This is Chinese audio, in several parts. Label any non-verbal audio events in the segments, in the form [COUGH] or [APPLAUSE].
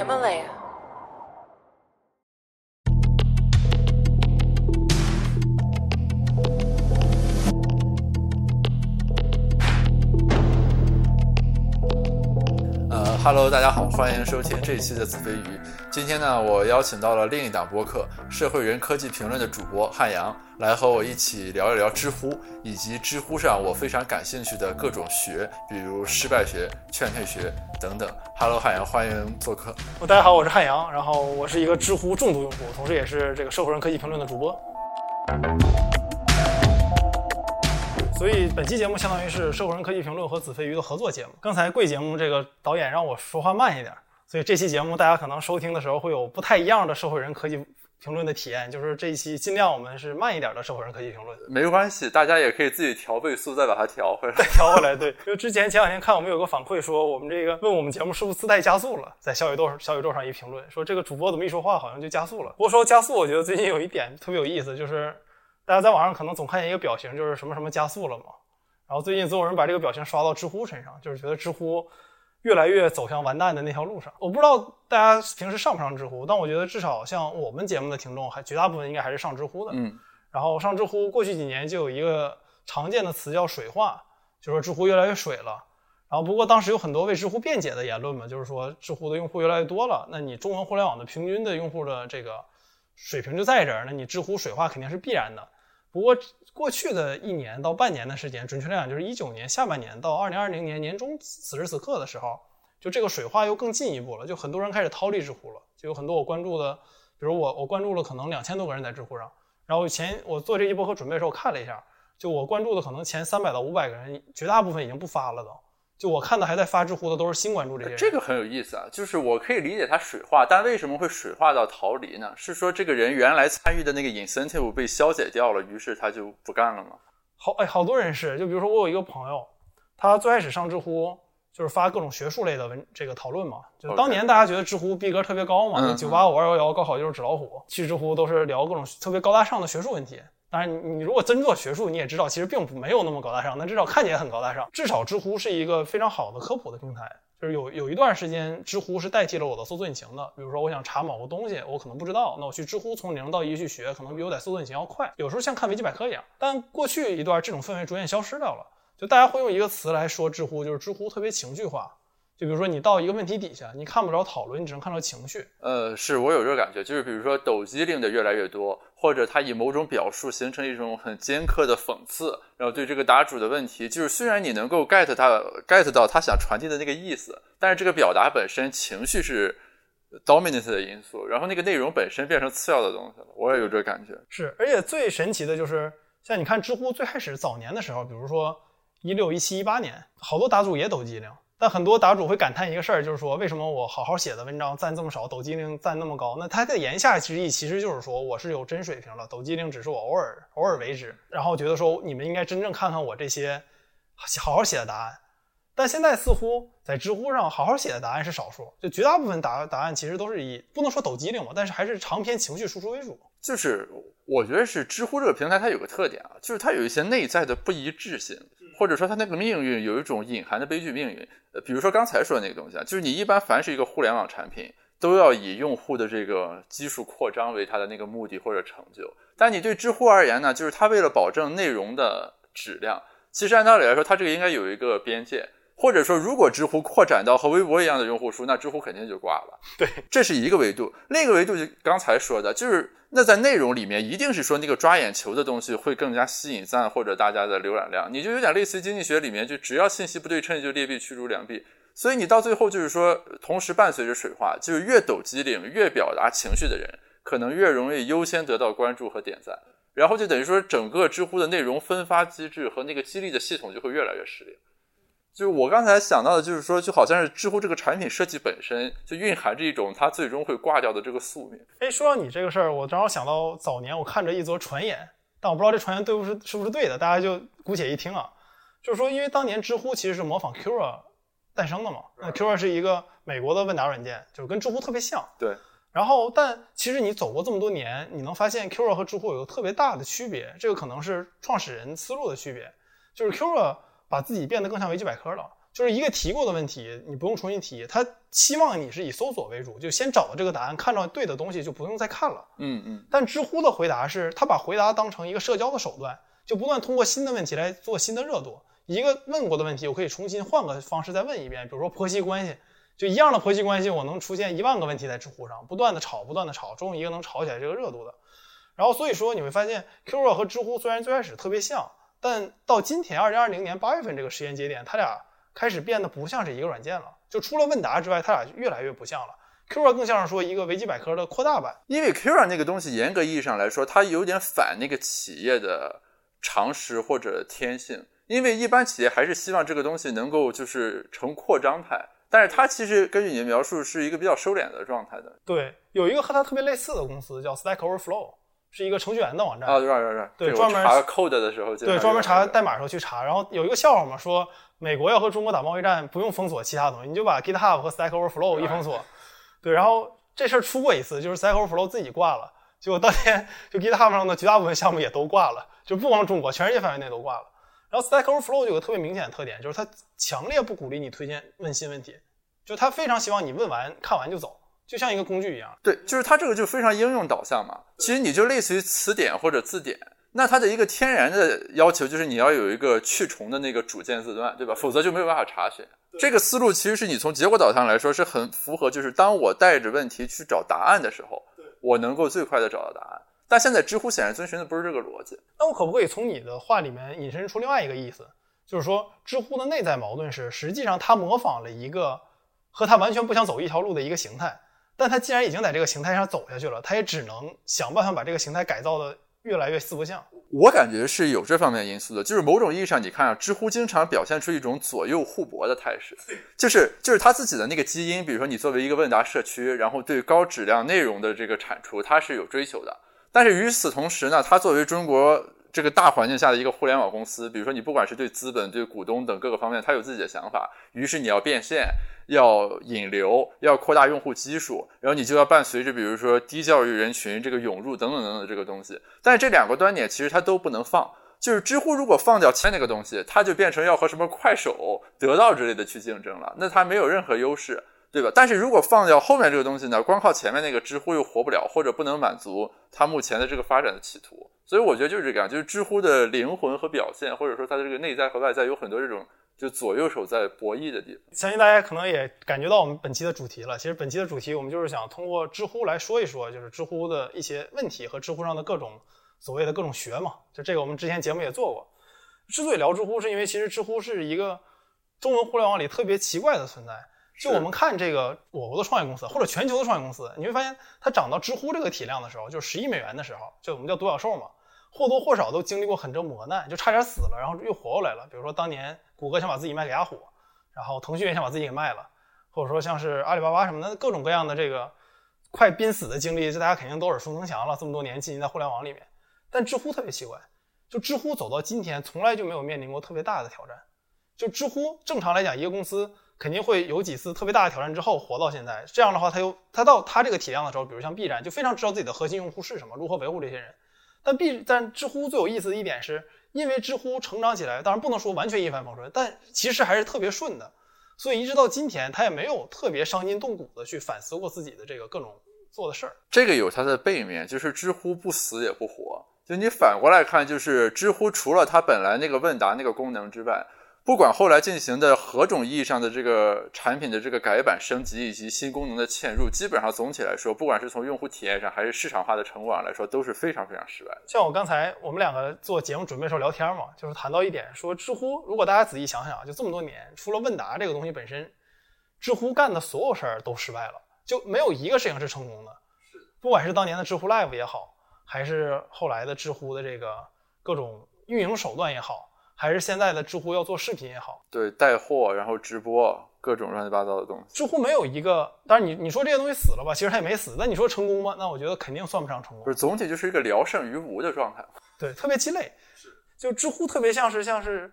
Himalaya.，Hello，大家好，欢迎收听这一期的子非鱼。今天呢，我邀请到了另一档播客《社会人科技评论》的主播汉阳，来和我一起聊一聊知乎，以及知乎上我非常感兴趣的各种学，比如失败学、劝退学等等。Hello，汉阳，欢迎做客。大家好，我是汉阳，然后我是一个知乎重度用户，同时也是这个社会人科技评论的主播。所以本期节目相当于是社会人科技评论和子非鱼的合作节目。刚才贵节目这个导演让我说话慢一点，所以这期节目大家可能收听的时候会有不太一样的社会人科技评论的体验，就是这一期尽量我们是慢一点的社会人科技评论。没关系，大家也可以自己调倍速，再把它调回来。再 [LAUGHS] 调回来，对，因为之前前两天看我们有个反馈说，我们这个问我们节目是不是自带加速了，在小宇宙小宇宙上一评论说这个主播怎么一说话好像就加速了。不过说加速，我觉得最近有一点特别有意思，就是大家在网上可能总看见一个表情，就是什么什么加速了嘛。然后最近总有人把这个表情刷到知乎身上，就是觉得知乎越来越走向完蛋的那条路上。我不知道大家平时上不上知乎，但我觉得至少像我们节目的听众，还绝大部分应该还是上知乎的。嗯，然后上知乎，过去几年就有一个常见的词叫水化，就说知乎越来越水了。然后不过当时有很多为知乎辩解的言论嘛，就是说知乎的用户越来越多了，那你中文互联网的平均的用户的这个水平就在这儿，那你知乎水化肯定是必然的。不过过去的一年到半年的时间，准确来讲就是一九年下半年到二零二零年年中此时此刻的时候，就这个水花又更进一步了，就很多人开始逃离知乎了，就有很多我关注的，比如我我关注了可能两千多个人在知乎上，然后前我做这一波和准备的时候我看了一下，就我关注的可能前三百到五百个人，绝大部分已经不发了都。就我看的还在发知乎的都是新关注这些人，这个很有意思啊。就是我可以理解他水化，但为什么会水化到逃离呢？是说这个人原来参与的那个 incentive 被消解掉了，于是他就不干了吗？好，哎，好多人是，就比如说我有一个朋友，他最开始上知乎就是发各种学术类的文这个讨论嘛，就当年大家觉得知乎逼格特别高嘛，九八五二幺幺高考就是纸老虎，去知乎都是聊各种特别高大上的学术问题。当然，你如果真做学术，你也知道，其实并没有那么高大上，但至少看起来很高大上。至少知乎是一个非常好的科普的平台，就是有有一段时间，知乎是代替了我的搜索引擎的。比如说，我想查某个东西，我可能不知道，那我去知乎从零到一去学，可能比我在搜索引擎要快。有时候像看维基百科一样。但过去一段这种氛围逐渐消失掉了，就大家会用一个词来说知乎，就是知乎特别情绪化。就比如说，你到一个问题底下，你看不着讨论，你只能看到情绪。呃，是我有这个感觉，就是比如说抖机灵的越来越多，或者他以某种表述形成一种很尖刻的讽刺，然后对这个答主的问题，就是虽然你能够 get 他 get 到他想传递的那个意思，但是这个表达本身情绪是 dominant 的因素，然后那个内容本身变成次要的东西了。我也有这感觉。是，而且最神奇的就是，像你看知乎最开始早年的时候，比如说一六、一七、一八年，好多答主也抖机灵。但很多答主会感叹一个事儿，就是说为什么我好好写的文章赞这么少，抖机灵赞那么高？那他的言下之意其实就是说我是有真水平了，抖机灵只是我偶尔偶尔为之，然后觉得说你们应该真正看看我这些好好写的答案。但现在似乎在知乎上好好写的答案是少数，就绝大部分答答案其实都是以不能说抖机灵嘛，但是还是长篇情绪输出为主。就是我觉得是知乎这个平台它有个特点啊，就是它有一些内在的不一致性。或者说它那个命运有一种隐含的悲剧命运，呃，比如说刚才说的那个东西啊，就是你一般凡是一个互联网产品，都要以用户的这个基数扩张为它的那个目的或者成就。但你对知乎而言呢，就是它为了保证内容的质量，其实按道理来说，它这个应该有一个边界。或者说，如果知乎扩展到和微博一样的用户数，那知乎肯定就挂了。对，这是一个维度。另一个维度就刚才说的，就是那在内容里面，一定是说那个抓眼球的东西会更加吸引赞或者大家的浏览量。你就有点类似于经济学里面，就只要信息不对称，就劣币驱逐良币。所以你到最后就是说，同时伴随着水化，就是越抖机灵、越表达情绪的人，可能越容易优先得到关注和点赞。然后就等于说，整个知乎的内容分发机制和那个激励的系统就会越来越失灵。就是我刚才想到的，就是说，就好像是知乎这个产品设计本身就蕴含着一种它最终会挂掉的这个宿命。哎，说到你这个事儿，我正好想到早年我看着一则传言，但我不知道这传言对不是是不是对的，大家就姑且一听啊。就是说，因为当年知乎其实是模仿 Quora 诞生的嘛，那 Quora 是一个美国的问答软件，就是跟知乎特别像。对。然后，但其实你走过这么多年，你能发现 Quora 和知乎有个特别大的区别，这个可能是创始人思路的区别，就是 Quora。把自己变得更像维基百科了，就是一个提过的问题，你不用重新提，他希望你是以搜索为主，就先找到这个答案，看到对的东西就不用再看了。嗯嗯。但知乎的回答是，他把回答当成一个社交的手段，就不断通过新的问题来做新的热度。一个问过的问题，我可以重新换个方式再问一遍，比如说婆媳关系，就一样的婆媳关系，我能出现一万个问题在知乎上，不断的吵，不断的吵，终于一个能吵起来这个热度的。然后所以说你会发现，Quora 和知乎虽然最开始特别像，但到今天二零二零年八月份这个时间节点，它俩开始变得不像是一个软件了。就除了问答之外，它俩越来越不像了。Quora 更像是说一个维基百科的扩大版，因为 Quora 那个东西严格意义上来说，它有点反那个企业的常识或者天性。因为一般企业还是希望这个东西能够就是成扩张态，但是它其实根据你的描述是一个比较收敛的状态的。对，有一个和它特别类似的公司叫 Stack Overflow，是一个程序员的网站。啊，对对对，专门查 code 的时候，对，专门查代码的时候去查。然后有一个笑话嘛，说美国要和中国打贸易战，不用封锁其他东西，你就把 GitHub 和 Stack Overflow 一封锁。[LAUGHS] 对，然后这事儿出过一次，就是 Stack Overflow 自己挂了，结果当天就 GitHub 上的绝大部分项目也都挂了，就不光中国，全世界范围内都挂了。然后 Stack Overflow 就有个特别明显的特点，就是它强烈不鼓励你推荐问新问题，就它非常希望你问完看完就走，就像一个工具一样。对，就是它这个就非常应用导向嘛。其实你就类似于词典或者字典，那它的一个天然的要求就是你要有一个去重的那个主键字段，对吧？否则就没有办法查询。这个思路其实是你从结果导向来说是很符合，就是当我带着问题去找答案的时候，我能够最快的找到答案。但现在知乎显然遵循的不是这个逻辑。那我可不可以从你的话里面引申出另外一个意思，就是说知乎的内在矛盾是，实际上它模仿了一个和它完全不想走一条路的一个形态，但它既然已经在这个形态上走下去了，它也只能想办法把这个形态改造的越来越四不像。我感觉是有这方面因素的，就是某种意义上，你看啊，知乎经常表现出一种左右互搏的态势，[LAUGHS] 就是就是它自己的那个基因，比如说你作为一个问答社区，然后对高质量内容的这个产出，它是有追求的。但是与此同时呢，它作为中国这个大环境下的一个互联网公司，比如说你不管是对资本、对股东等各个方面，它有自己的想法。于是你要变现，要引流，要扩大用户基数，然后你就要伴随着比如说低教育人群这个涌入等等等等这个东西。但是这两个端点其实它都不能放。就是知乎如果放掉前那个东西，它就变成要和什么快手、得到之类的去竞争了，那它没有任何优势。对吧？但是如果放掉后面这个东西呢，光靠前面那个知乎又活不了，或者不能满足它目前的这个发展的企图。所以我觉得就是这个样，就是知乎的灵魂和表现，或者说它的这个内在和外在有很多这种就左右手在博弈的地方。相信大家可能也感觉到我们本期的主题了。其实本期的主题我们就是想通过知乎来说一说，就是知乎的一些问题和知乎上的各种所谓的各种学嘛。就这个我们之前节目也做过。之所以聊知乎，是因为其实知乎是一个中文互联网里特别奇怪的存在。就我们看这个我国的创业公司或者全球的创业公司，你会发现它涨到知乎这个体量的时候，就十亿美元的时候，就我们叫独角兽嘛，或多或少都经历过很多磨难，就差点死了，然后又活过来了。比如说当年谷歌想把自己卖给雅虎，然后腾讯也想把自己给卖了，或者说像是阿里巴巴什么的，各种各样的这个快濒死的经历，这大家肯定都耳熟能详了。这么多年浸淫在互联网里面，但知乎特别奇怪，就知乎走到今天，从来就没有面临过特别大的挑战。就知乎正常来讲，一个公司。肯定会有几次特别大的挑战之后活到现在。这样的话，他又他到他这个体量的时候，比如像 B 站，就非常知道自己的核心用户是什么，如何维护这些人。但 B 但知乎最有意思的一点是，因为知乎成长起来，当然不能说完全一帆风顺，但其实还是特别顺的。所以一直到今天，他也没有特别伤筋动骨的去反思过自己的这个各种做的事儿。这个有它的背面，就是知乎不死也不活。就你反过来看，就是知乎除了它本来那个问答那个功能之外。不管后来进行的何种意义上的这个产品的这个改版升级以及新功能的嵌入，基本上总体来说，不管是从用户体验上还是市场化的成果上来说，都是非常非常失败。像我刚才我们两个做节目准备时候聊天嘛，就是谈到一点，说知乎如果大家仔细想想，就这么多年，除了问答这个东西本身，知乎干的所有事儿都失败了，就没有一个事情是成功的。不管是当年的知乎 Live 也好，还是后来的知乎的这个各种运营手段也好。还是现在的知乎要做视频也好，对带货，然后直播各种乱七八糟的东西。知乎没有一个，当然你你说这些东西死了吧，其实它也没死。那你说成功吗？那我觉得肯定算不上成功。不是总体就是一个聊胜于无的状态。[LAUGHS] 对，特别鸡肋。是，[LAUGHS] 就知乎特别像是像是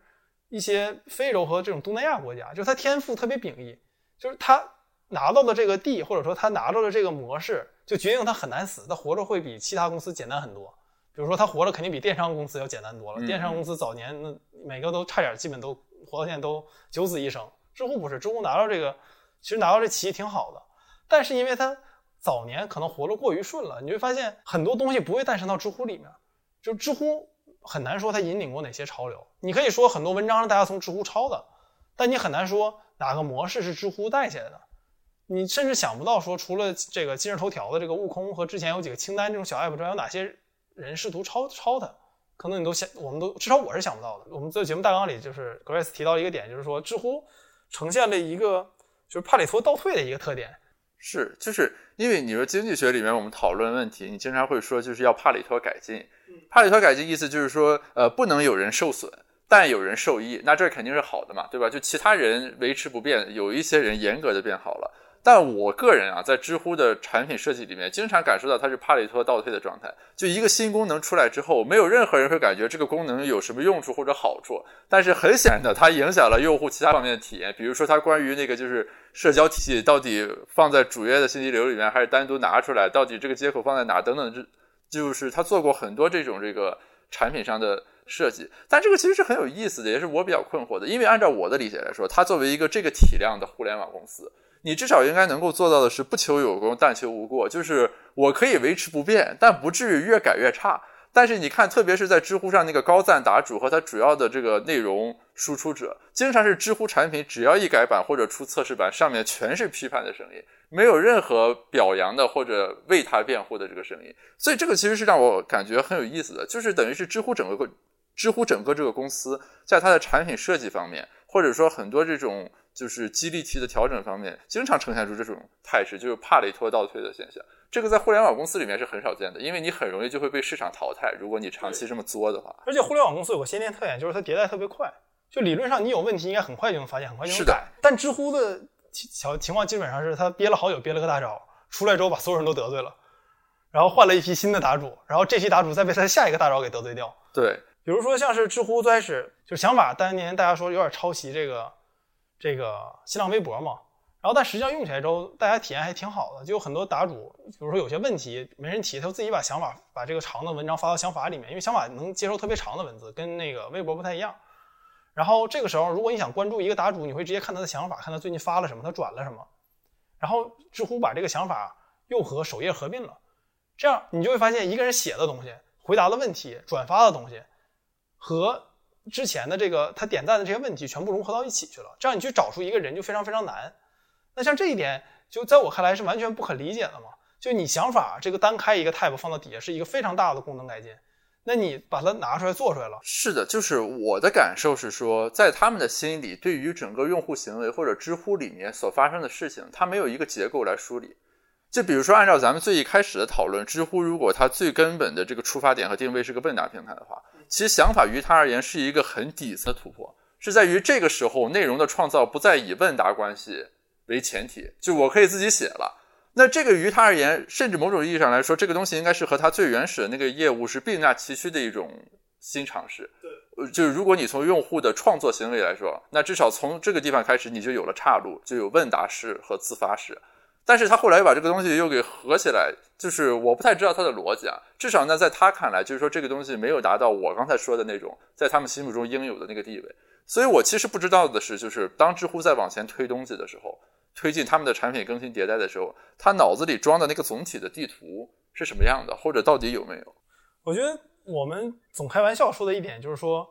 一些非洲和这种东南亚国家，就是它天赋特别秉异，就是他拿到的这个地，或者说他拿到的这个模式，就决定他很难死，他活着会比其他公司简单很多。比如说他活着肯定比电商公司要简单多了。电商公司早年那每个都差点，基本都活到现在都九死一生，知乎不是，知乎拿到这个，其实拿到这棋挺好的，但是因为它早年可能活得过于顺了，你会发现很多东西不会诞生到知乎里面，就知乎很难说它引领过哪些潮流。你可以说很多文章是大家从知乎抄的，但你很难说哪个模式是知乎带起来的。你甚至想不到说，除了这个今日头条的这个悟空和之前有几个清单这种小 app 之外，有哪些人试图抄抄它？可能你都想，我们都至少我是想不到的。我们在节目大纲里就是 Grace 提到一个点，就是说知乎呈现了一个就是帕里托倒退的一个特点。是，就是因为你说经济学里面我们讨论问题，你经常会说就是要帕里托改进。帕里托改进意思就是说，呃，不能有人受损，但有人受益，那这肯定是好的嘛，对吧？就其他人维持不变，有一些人严格的变好了。但我个人啊，在知乎的产品设计里面，经常感受到它是帕里托倒退的状态。就一个新功能出来之后，没有任何人会感觉这个功能有什么用处或者好处，但是很显然的，它影响了用户其他方面的体验。比如说，它关于那个就是社交体系到底放在主页的信息流里面，还是单独拿出来，到底这个接口放在哪等等，这就是他做过很多这种这个产品上的设计。但这个其实是很有意思的，也是我比较困惑的，因为按照我的理解来说，它作为一个这个体量的互联网公司。你至少应该能够做到的是不求有功，但求无过。就是我可以维持不变，但不至于越改越差。但是你看，特别是在知乎上那个高赞答主和他主要的这个内容输出者，经常是知乎产品只要一改版或者出测试版，上面全是批判的声音，没有任何表扬的或者为他辩护的这个声音。所以这个其实是让我感觉很有意思的，就是等于是知乎整个知乎整个这个公司在它的产品设计方面，或者说很多这种。就是激励期的调整方面，经常呈现出这种态势，就是帕累托倒退的现象。这个在互联网公司里面是很少见的，因为你很容易就会被市场淘汰。如果你长期这么作的话，而且互联网公司有个先天特点，就是它迭代特别快。就理论上你有问题，应该很快就能发现，很快就能改。但知乎的小情况基本上是，他憋了好久，憋了个大招，出来之后把所有人都得罪了，然后换了一批新的答主，然后这批答主再被他下一个大招给得罪掉。对，比如说像是知乎最开始就想法，当年大家说有点抄袭这个。这个新浪微博嘛，然后但实际上用起来之后，大家体验还挺好的。就有很多答主，比如说有些问题没人提，他就自己把想法把这个长的文章发到想法里面，因为想法能接受特别长的文字，跟那个微博不太一样。然后这个时候，如果你想关注一个答主，你会直接看他的想法，看他最近发了什么，他转了什么。然后知乎把这个想法又和首页合并了，这样你就会发现一个人写的东西、回答的问题、转发的东西和。之前的这个他点赞的这些问题全部融合到一起去了，这样你去找出一个人就非常非常难。那像这一点，就在我看来是完全不可理解的嘛。就你想法这个单开一个 tab 放到底下是一个非常大的功能改进，那你把它拿出来做出来了。是的，就是我的感受是说，在他们的心里，对于整个用户行为或者知乎里面所发生的事情，它没有一个结构来梳理。就比如说，按照咱们最一开始的讨论，知乎如果它最根本的这个出发点和定位是个问答平台的话。其实想法于他而言是一个很底层的突破，是在于这个时候内容的创造不再以问答关系为前提，就我可以自己写了。那这个于他而言，甚至某种意义上来说，这个东西应该是和他最原始的那个业务是并驾齐驱的一种新尝试。对，就是如果你从用户的创作行为来说，那至少从这个地方开始，你就有了岔路，就有问答式和自发式。但是他后来又把这个东西又给合起来，就是我不太知道他的逻辑啊。至少呢，在他看来，就是说这个东西没有达到我刚才说的那种在他们心目中应有的那个地位。所以我其实不知道的是，就是当知乎在往前推东西的时候，推进他们的产品更新迭代的时候，他脑子里装的那个总体的地图是什么样的，或者到底有没有？我觉得我们总开玩笑说的一点就是说，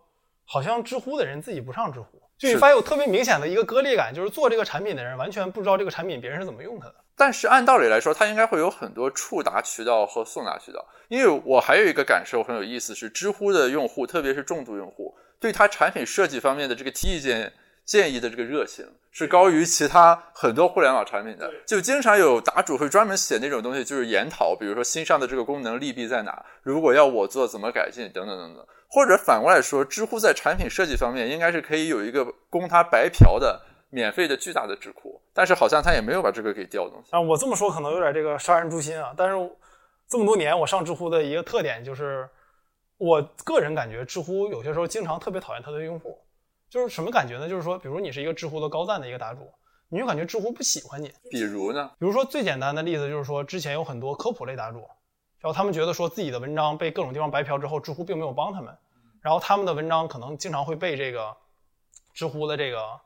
好像知乎的人自己不上知乎，就你发现有特别明显的一个割裂感，就是做这个产品的人完全不知道这个产品别人是怎么用它的。但是按道理来说，它应该会有很多触达渠道和送达渠道。因为我还有一个感受很有意思，是知乎的用户，特别是重度用户，对它产品设计方面的这个提意见建议的这个热情，是高于其他很多互联网产品的。就经常有答主会专门写那种东西，就是研讨，比如说新上的这个功能利弊在哪，如果要我做怎么改进等等等等。或者反过来说，知乎在产品设计方面应该是可以有一个供他白嫖的。免费的巨大的智库，但是好像他也没有把这个给调动。啊，我这么说可能有点这个杀人诛心啊。但是这么多年我上知乎的一个特点就是，我个人感觉知乎有些时候经常特别讨厌它的用户。就是什么感觉呢？就是说，比如你是一个知乎的高赞的一个答主，你就感觉知乎不喜欢你。比如呢？比如说最简单的例子就是说，之前有很多科普类答主，然后他们觉得说自己的文章被各种地方白嫖之后，知乎并没有帮他们，然后他们的文章可能经常会被这个知乎的这个。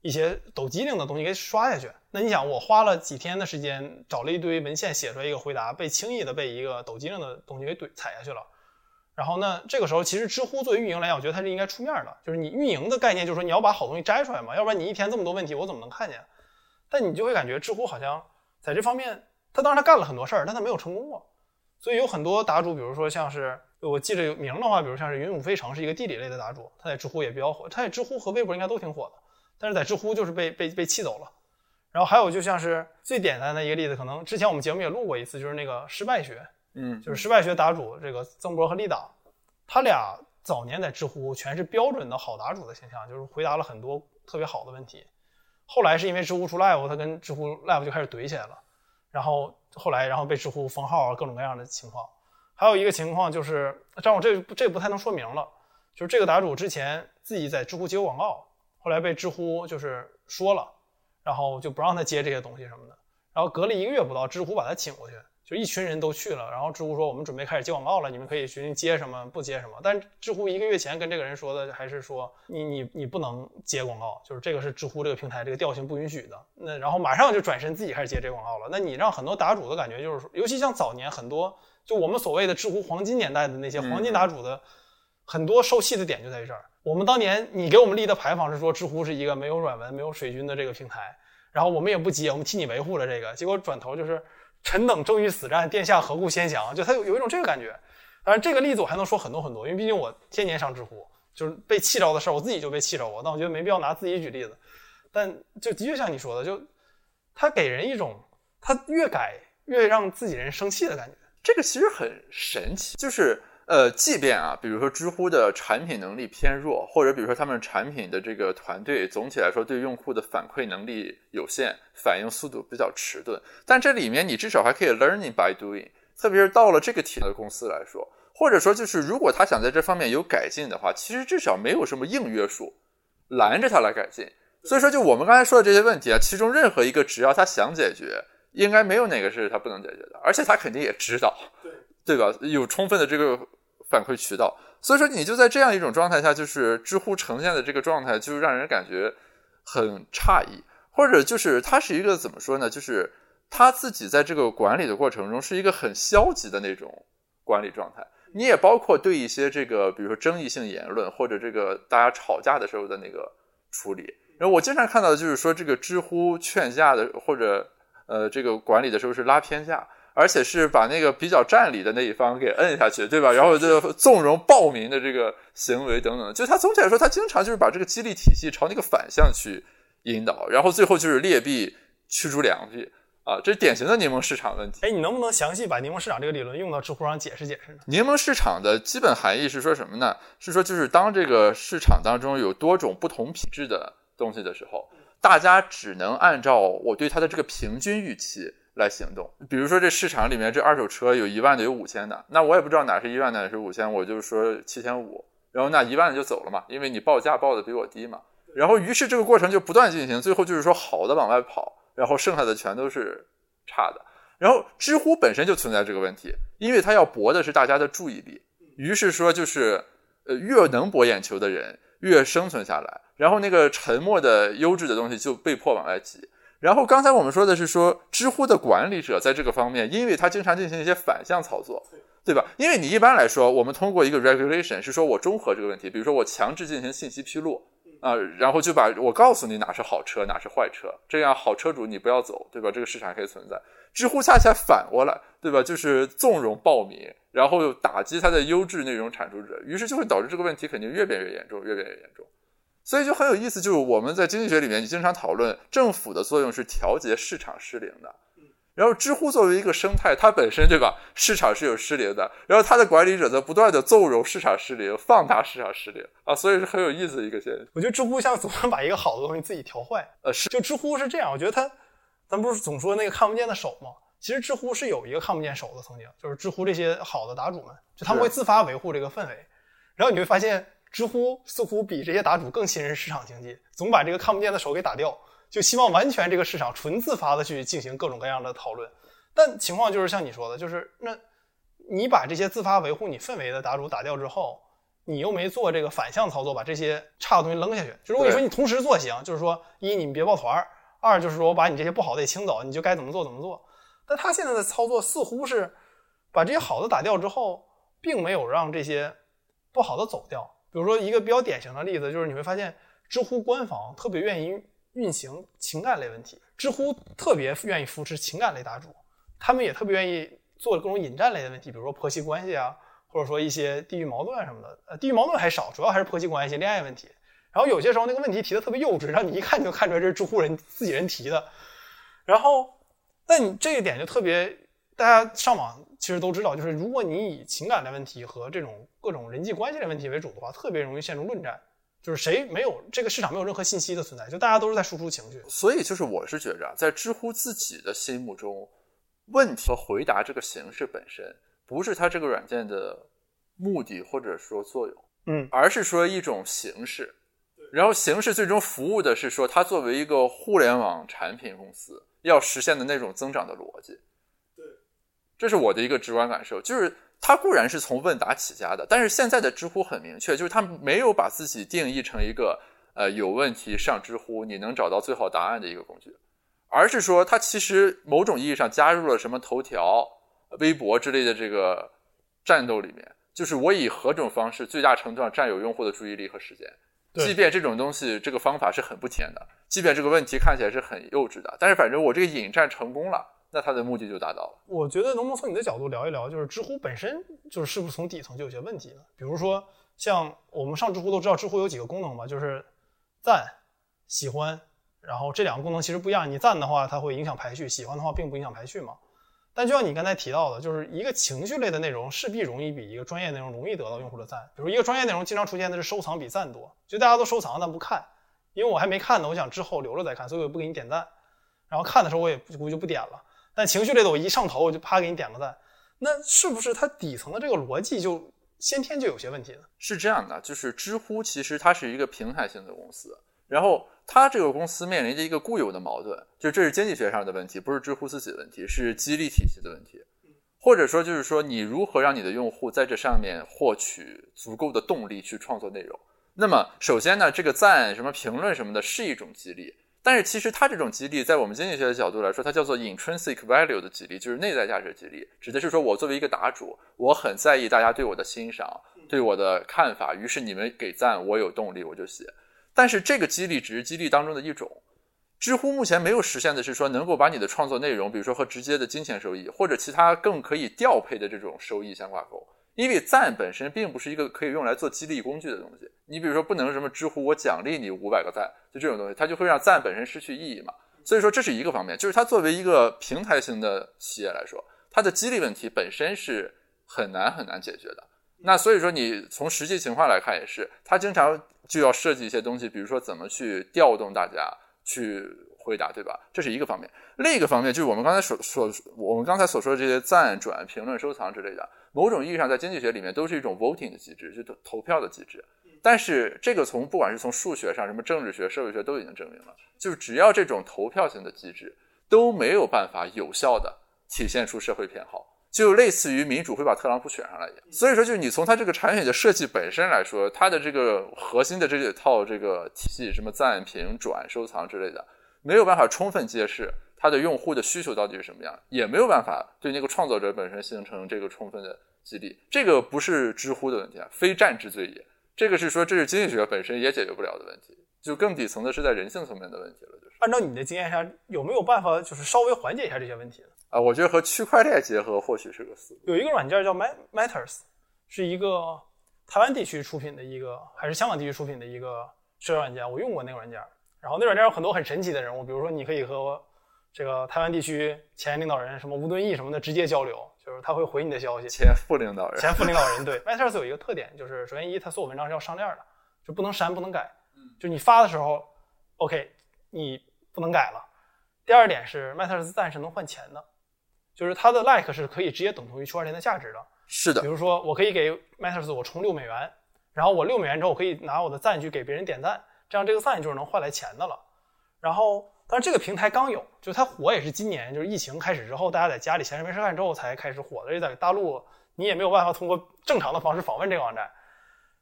一些抖机灵的东西给刷下去。那你想，我花了几天的时间找了一堆文献写出来一个回答，被轻易的被一个抖机灵的东西给怼踩下去了。然后呢，这个时候其实知乎作为运营来讲，我觉得它是应该出面的，就是你运营的概念就是说你要把好东西摘出来嘛，要不然你一天这么多问题，我怎么能看见？但你就会感觉知乎好像在这方面，他当然他干了很多事儿，但他没有成功过。所以有很多答主，比如说像是我记得名的话，比如像是云母飞城是一个地理类的答主，他在知乎也比较火，他在知乎和微博应该都挺火的，但是在知乎就是被被被气走了。然后还有就像是最简单的一个例子，可能之前我们节目也录过一次，就是那个失败学，嗯，就是失败学答主这个曾博和立党，他俩早年在知乎全是标准的好答主的形象，就是回答了很多特别好的问题。后来是因为知乎出 live，他跟知乎 live 就开始怼起来了，然后后来然后被知乎封号啊，各种各样的情况。还有一个情况就是，张我这这不太能说明了，就是这个答主之前自己在知乎接过广告，后来被知乎就是说了，然后就不让他接这些东西什么的。然后隔了一个月不到，知乎把他请过去。就一群人都去了，然后知乎说我们准备开始接广告了，你们可以决定接什么不接什么。但知乎一个月前跟这个人说的还是说你你你不能接广告，就是这个是知乎这个平台这个调性不允许的。那然后马上就转身自己开始接这广告了。那你让很多答主的感觉就是说，尤其像早年很多就我们所谓的知乎黄金年代的那些黄金答主的很多受气的点就在于这儿。我们当年你给我们立的牌坊是说知乎是一个没有软文没有水军的这个平台，然后我们也不接，我们替你维护了这个，结果转头就是。臣等正欲死战，殿下何故先降？就他有有一种这个感觉。当然，这个例子我还能说很多很多，因为毕竟我天天上知乎，就是被气着的事儿，我自己就被气着过。但我觉得没必要拿自己举例子。但就的确像你说的，就他给人一种他越改越让自己人生气的感觉。这个其实很神奇，就是。呃，即便啊，比如说知乎的产品能力偏弱，或者比如说他们产品的这个团队总体来说对用户的反馈能力有限，反应速度比较迟钝，但这里面你至少还可以 learning by doing，特别是到了这个体的公司来说，或者说就是如果他想在这方面有改进的话，其实至少没有什么硬约束拦着他来改进。所以说，就我们刚才说的这些问题啊，其中任何一个只要他想解决，应该没有哪个是他不能解决的，而且他肯定也知道，对对吧？有充分的这个。反馈渠道，所以说你就在这样一种状态下，就是知乎呈现的这个状态，就让人感觉很诧异，或者就是它是一个怎么说呢？就是他自己在这个管理的过程中是一个很消极的那种管理状态。你也包括对一些这个，比如说争议性言论，或者这个大家吵架的时候的那个处理。然后我经常看到的就是说，这个知乎劝架的或者呃这个管理的时候是拉偏架。而且是把那个比较占理的那一方给摁下去，对吧？然后就纵容暴民的这个行为等等，就他总体来说，他经常就是把这个激励体系朝那个反向去引导，然后最后就是劣币驱逐良币啊，这是典型的柠檬市场问题。哎，你能不能详细把柠檬市场这个理论用到知乎上解释解释呢？柠檬市场的基本含义是说什么呢？是说就是当这个市场当中有多种不同品质的东西的时候，大家只能按照我对它的这个平均预期。来行动，比如说这市场里面这二手车有一万的有五千的，那我也不知道哪是一万哪是五千，我就是说七千五，然后那一万的就走了嘛，因为你报价报的比我低嘛，然后于是这个过程就不断进行，最后就是说好的往外跑，然后剩下的全都是差的，然后知乎本身就存在这个问题，因为它要博的是大家的注意力，于是说就是呃越能博眼球的人越生存下来，然后那个沉默的优质的东西就被迫往外挤。然后刚才我们说的是说，知乎的管理者在这个方面，因为他经常进行一些反向操作，对吧？因为你一般来说，我们通过一个 regulation 是说我中和这个问题，比如说我强制进行信息披露啊，然后就把我告诉你哪是好车，哪是坏车，这样好车主你不要走，对吧？这个市场可以存在。知乎恰恰反过来，对吧？就是纵容暴民，然后打击它的优质内容产出者，于是就会导致这个问题肯定越变越严重，越变越严重。所以就很有意思，就是我们在经济学里面，你经常讨论政府的作用是调节市场失灵的。然后知乎作为一个生态，它本身对吧，市场是有失灵的，然后它的管理者在不断的纵容市场失灵，放大市场失灵啊，所以是很有意思的一个现象。我觉得知乎像总能把一个好的东西自己调坏。呃，是，就知乎是这样，我觉得它，咱不是总说那个看不见的手吗？其实知乎是有一个看不见手的，曾经就是知乎这些好的答主们，就他们会自发维护这个氛围，然后你会发现。知乎似乎比这些答主更信任市场经济，总把这个看不见的手给打掉，就希望完全这个市场纯自发的去进行各种各样的讨论。但情况就是像你说的，就是那你把这些自发维护你氛围的答主打掉之后，你又没做这个反向操作，把这些差的东西扔下去。就如果你说你同时做行，就是说一你们别抱团儿，二就是说我把你这些不好的也清走，你就该怎么做怎么做。但他现在的操作似乎是把这些好的打掉之后，并没有让这些不好的走掉。比如说一个比较典型的例子，就是你会发现知乎官方特别愿意运行情感类问题，知乎特别愿意扶持情感类答主，他们也特别愿意做各种引战类的问题，比如说婆媳关系啊。或者说一些地域矛盾什么的，呃，地域矛盾还少，主要还是婆媳关系、恋爱问题。然后有些时候那个问题提的特别幼稚，让你一看就看出来这是知乎人自己人提的。然后，那你这一点就特别，大家上网其实都知道，就是如果你以情感的问题和这种各种人际关系的问题为主的话，特别容易陷入论战，就是谁没有这个市场没有任何信息的存在，就大家都是在输出情绪。所以就是我是觉着，在知乎自己的心目中，问题和回答这个形式本身。不是它这个软件的目的或者说作用，嗯，而是说一种形式，然后形式最终服务的是说它作为一个互联网产品公司要实现的那种增长的逻辑，对，这是我的一个直观感受，就是它固然是从问答起家的，但是现在的知乎很明确，就是它没有把自己定义成一个呃有问题上知乎你能找到最好答案的一个工具，而是说它其实某种意义上加入了什么头条。微博之类的这个战斗里面，就是我以何种方式最大程度上占有用户的注意力和时间，即便这种东西这个方法是很不甜的，即便这个问题看起来是很幼稚的，但是反正我这个引战成功了，那它的目的就达到了。我觉得能不能从你的角度聊一聊，就是知乎本身就是是不是从底层就有些问题呢？比如说像我们上知乎都知道，知乎有几个功能嘛，就是赞、喜欢，然后这两个功能其实不一样，你赞的话它会影响排序，喜欢的话并不影响排序嘛。但就像你刚才提到的，就是一个情绪类的内容势必容易比一个专业内容容易得到用户的赞。比如一个专业内容经常出现的是收藏比赞多，就大家都收藏但不看，因为我还没看呢，我想之后留着再看，所以我不给你点赞。然后看的时候我也估计就不点了。但情绪类的我一上头我就啪给你点个赞，那是不是它底层的这个逻辑就先天就有些问题呢？是这样的，就是知乎其实它是一个平台性的公司，然后。它这个公司面临着一个固有的矛盾，就这是经济学上的问题，不是知乎自己的问题，是激励体系的问题，或者说就是说你如何让你的用户在这上面获取足够的动力去创作内容。那么首先呢，这个赞、什么评论什么的是一种激励，但是其实它这种激励在我们经济学的角度来说，它叫做 intrinsic value 的激励，就是内在价值激励，指的是说我作为一个答主，我很在意大家对我的欣赏、对我的看法，于是你们给赞，我有动力，我就写。但是这个激励只是激励当中的一种，知乎目前没有实现的是说能够把你的创作内容，比如说和直接的金钱收益或者其他更可以调配的这种收益相挂钩，因为赞本身并不是一个可以用来做激励工具的东西。你比如说不能什么知乎我奖励你五百个赞，就这种东西，它就会让赞本身失去意义嘛。所以说这是一个方面，就是它作为一个平台型的企业来说，它的激励问题本身是很难很难解决的。那所以说你从实际情况来看也是，它经常。就要设计一些东西，比如说怎么去调动大家去回答，对吧？这是一个方面。另一个方面就是我们刚才所所我们刚才所说的这些赞、转、评论、收藏之类的，某种意义上在经济学里面都是一种 voting 的机制，就投投票的机制。但是这个从不管是从数学上，什么政治学、社会学都已经证明了，就是只要这种投票型的机制都没有办法有效的体现出社会偏好。就类似于民主会把特朗普选上来一样，所以说，就是你从它这个产品的设计本身来说，它的这个核心的这套这个体系，什么赞评、转、收藏之类的，没有办法充分揭示它的用户的需求到底是什么样，也没有办法对那个创作者本身形成这个充分的激励。这个不是知乎的问题啊，非战之罪也。这个是说，这是经济学本身也解决不了的问题，就更底层的是在人性层面的问题了。就是按照你的经验下，有没有办法就是稍微缓解一下这些问题呢？啊，我觉得和区块链结合或许是个思路。有一个软件叫 Matters，是一个台湾地区出品的一个，还是香港地区出品的一个社交软件。我用过那个软件，然后那软件有很多很神奇的人物，比如说你可以和这个台湾地区前领导人什么吴敦义什么的直接交流，就是他会回你的消息。前副领导人。前副领导人 [LAUGHS] 对 Matters 有一个特点，就是首先一，他所有文章是要上链的，就不能删不能改。嗯。就你发的时候，OK，你不能改了。第二点是 Matters 赞是能换钱的。就是它的 like 是可以直接等同于区块链的价值的。是的，比如说我可以给 Matters 我充六美元，然后我六美元之后我可以拿我的赞去给别人点赞，这样这个赞就是能换来钱的了。然后，但是这个平台刚有，就它火也是今年，就是疫情开始之后，大家在家里闲着没事干之后才开始火的。在大陆你也没有办法通过正常的方式访问这个网站。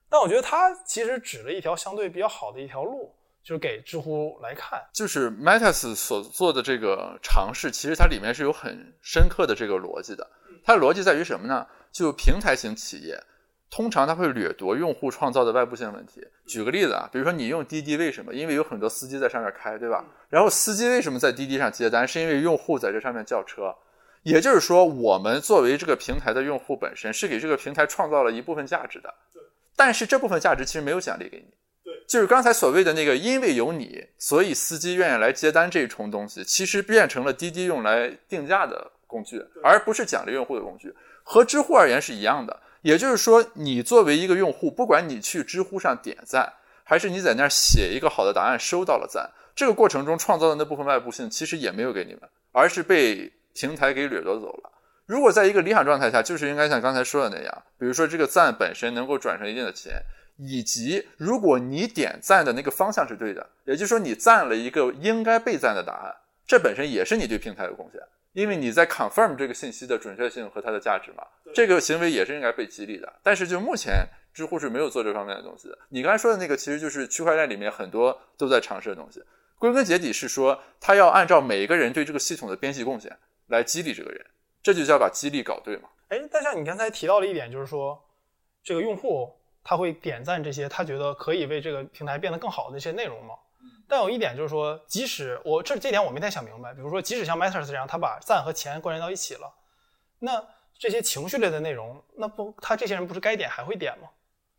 但我觉得它其实指了一条相对比较好的一条路，就是给知乎来看。就是 Metas 所做的这个尝试，其实它里面是有很深刻的这个逻辑的。它的逻辑在于什么呢？就平台型企业，通常它会掠夺用户创造的外部性问题。举个例子啊，比如说你用滴滴，为什么？因为有很多司机在上面开，对吧？然后司机为什么在滴滴上接单？是因为用户在这上面叫车。也就是说，我们作为这个平台的用户本身，是给这个平台创造了一部分价值的。但是这部分价值其实没有奖励给你。对。就是刚才所谓的那个，因为有你，所以司机愿意来接单这一重东西，其实变成了滴滴用来定价的工具，而不是奖励用户的工具。和知乎而言是一样的。也就是说，你作为一个用户，不管你去知乎上点赞，还是你在那儿写一个好的答案收到了赞，这个过程中创造的那部分外部性，其实也没有给你们，而是被。平台给掠夺走了。如果在一个理想状态下，就是应该像刚才说的那样，比如说这个赞本身能够转成一定的钱，以及如果你点赞的那个方向是对的，也就是说你赞了一个应该被赞的答案，这本身也是你对平台的贡献，因为你在 confirm 这个信息的准确性和它的价值嘛。这个行为也是应该被激励的。但是就目前，知乎是没有做这方面的东西的。你刚才说的那个，其实就是区块链里面很多都在尝试的东西。归根结底是说，他要按照每一个人对这个系统的边际贡献。来激励这个人，这就叫把激励搞对嘛？哎，但像你刚才提到了一点，就是说这个用户他会点赞这些他觉得可以为这个平台变得更好的一些内容嘛？但有一点就是说，即使我这这点我没太想明白，比如说即使像 Matters 这样，他把赞和钱关联到一起了，那这些情绪类的内容，那不他这些人不是该点还会点吗？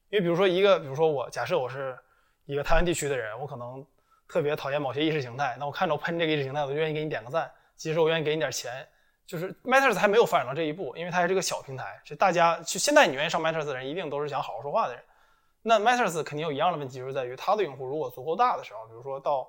因为比如说一个，比如说我假设我是一个台湾地区的人，我可能特别讨厌某些意识形态，那我看着喷这个意识形态，我就愿意给你点个赞。即使我愿意给你点钱，就是 Matters 还没有发展到这一步，因为它还是个小平台。是大家就现在你愿意上 Matters 的人，一定都是想好好说话的人。那 Matters 肯定有一样的问题，就是在于它的用户如果足够大的时候，比如说到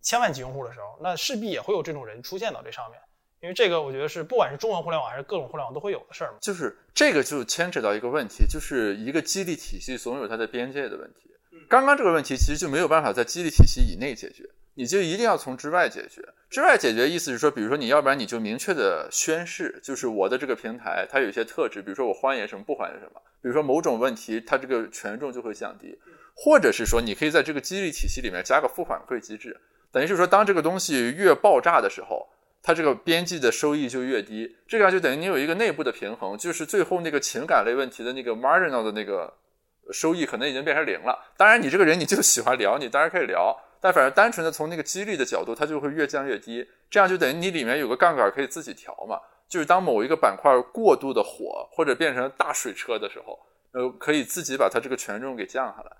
千万级用户的时候，那势必也会有这种人出现到这上面。因为这个我觉得是不管是中文互联网还是各种互联网都会有的事儿嘛。就是这个就牵扯到一个问题，就是一个激励体系总有它的边界的问题。刚刚这个问题其实就没有办法在激励体系以内解决。你就一定要从之外解决，之外解决意思是说，比如说你要不然你就明确的宣誓，就是我的这个平台它有一些特质，比如说我欢迎什么不欢迎什么，比如说某种问题它这个权重就会降低，或者是说你可以在这个激励体系里面加个负反馈机制，等于是说当这个东西越爆炸的时候，它这个边际的收益就越低，这样就等于你有一个内部的平衡，就是最后那个情感类问题的那个 marginal 的那个收益可能已经变成零了。当然你这个人你就喜欢聊，你当然可以聊。但反正单纯的从那个激励的角度，它就会越降越低，这样就等于你里面有个杠杆可以自己调嘛。就是当某一个板块过度的火或者变成大水车的时候，呃，可以自己把它这个权重给降下来。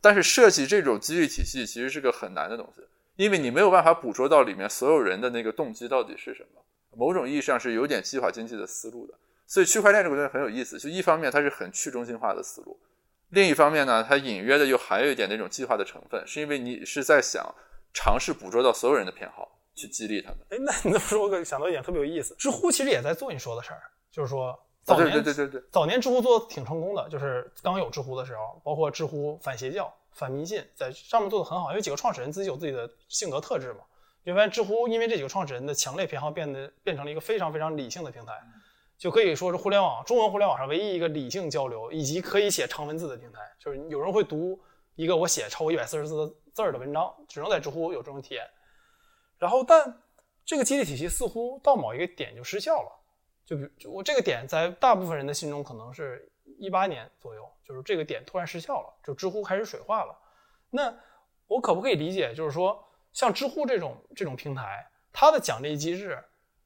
但是设计这种激励体系其实是个很难的东西，因为你没有办法捕捉到里面所有人的那个动机到底是什么。某种意义上是有点计划经济的思路的，所以区块链这个东西很有意思。就一方面它是很去中心化的思路。另一方面呢，它隐约的又含有一点那种计划的成分，是因为你是在想尝试捕捉到所有人的偏好，去激励他们。哎，那你这么说，我想到一点特别有意思。知乎其实也在做你说的事儿，就是说早年对对对对早年知乎做的挺成功的，就是刚有知乎的时候，包括知乎反邪教、反迷信，在上面做的很好，因为几个创始人自己有自己的性格特质嘛。就发现知乎因为这几个创始人的强烈偏好，变得变成了一个非常非常理性的平台。就可以说是互联网中文互联网上唯一一个理性交流以及可以写长文字的平台。就是有人会读一个我写超过一百四十字的字儿的文章，只能在知乎有这种体验。然后，但这个激励体系似乎到某一个点就失效了。就比如我这个点在大部分人的心中可能是一八年左右，就是这个点突然失效了，就知乎开始水化了。那我可不可以理解，就是说像知乎这种这种平台，它的奖励机制？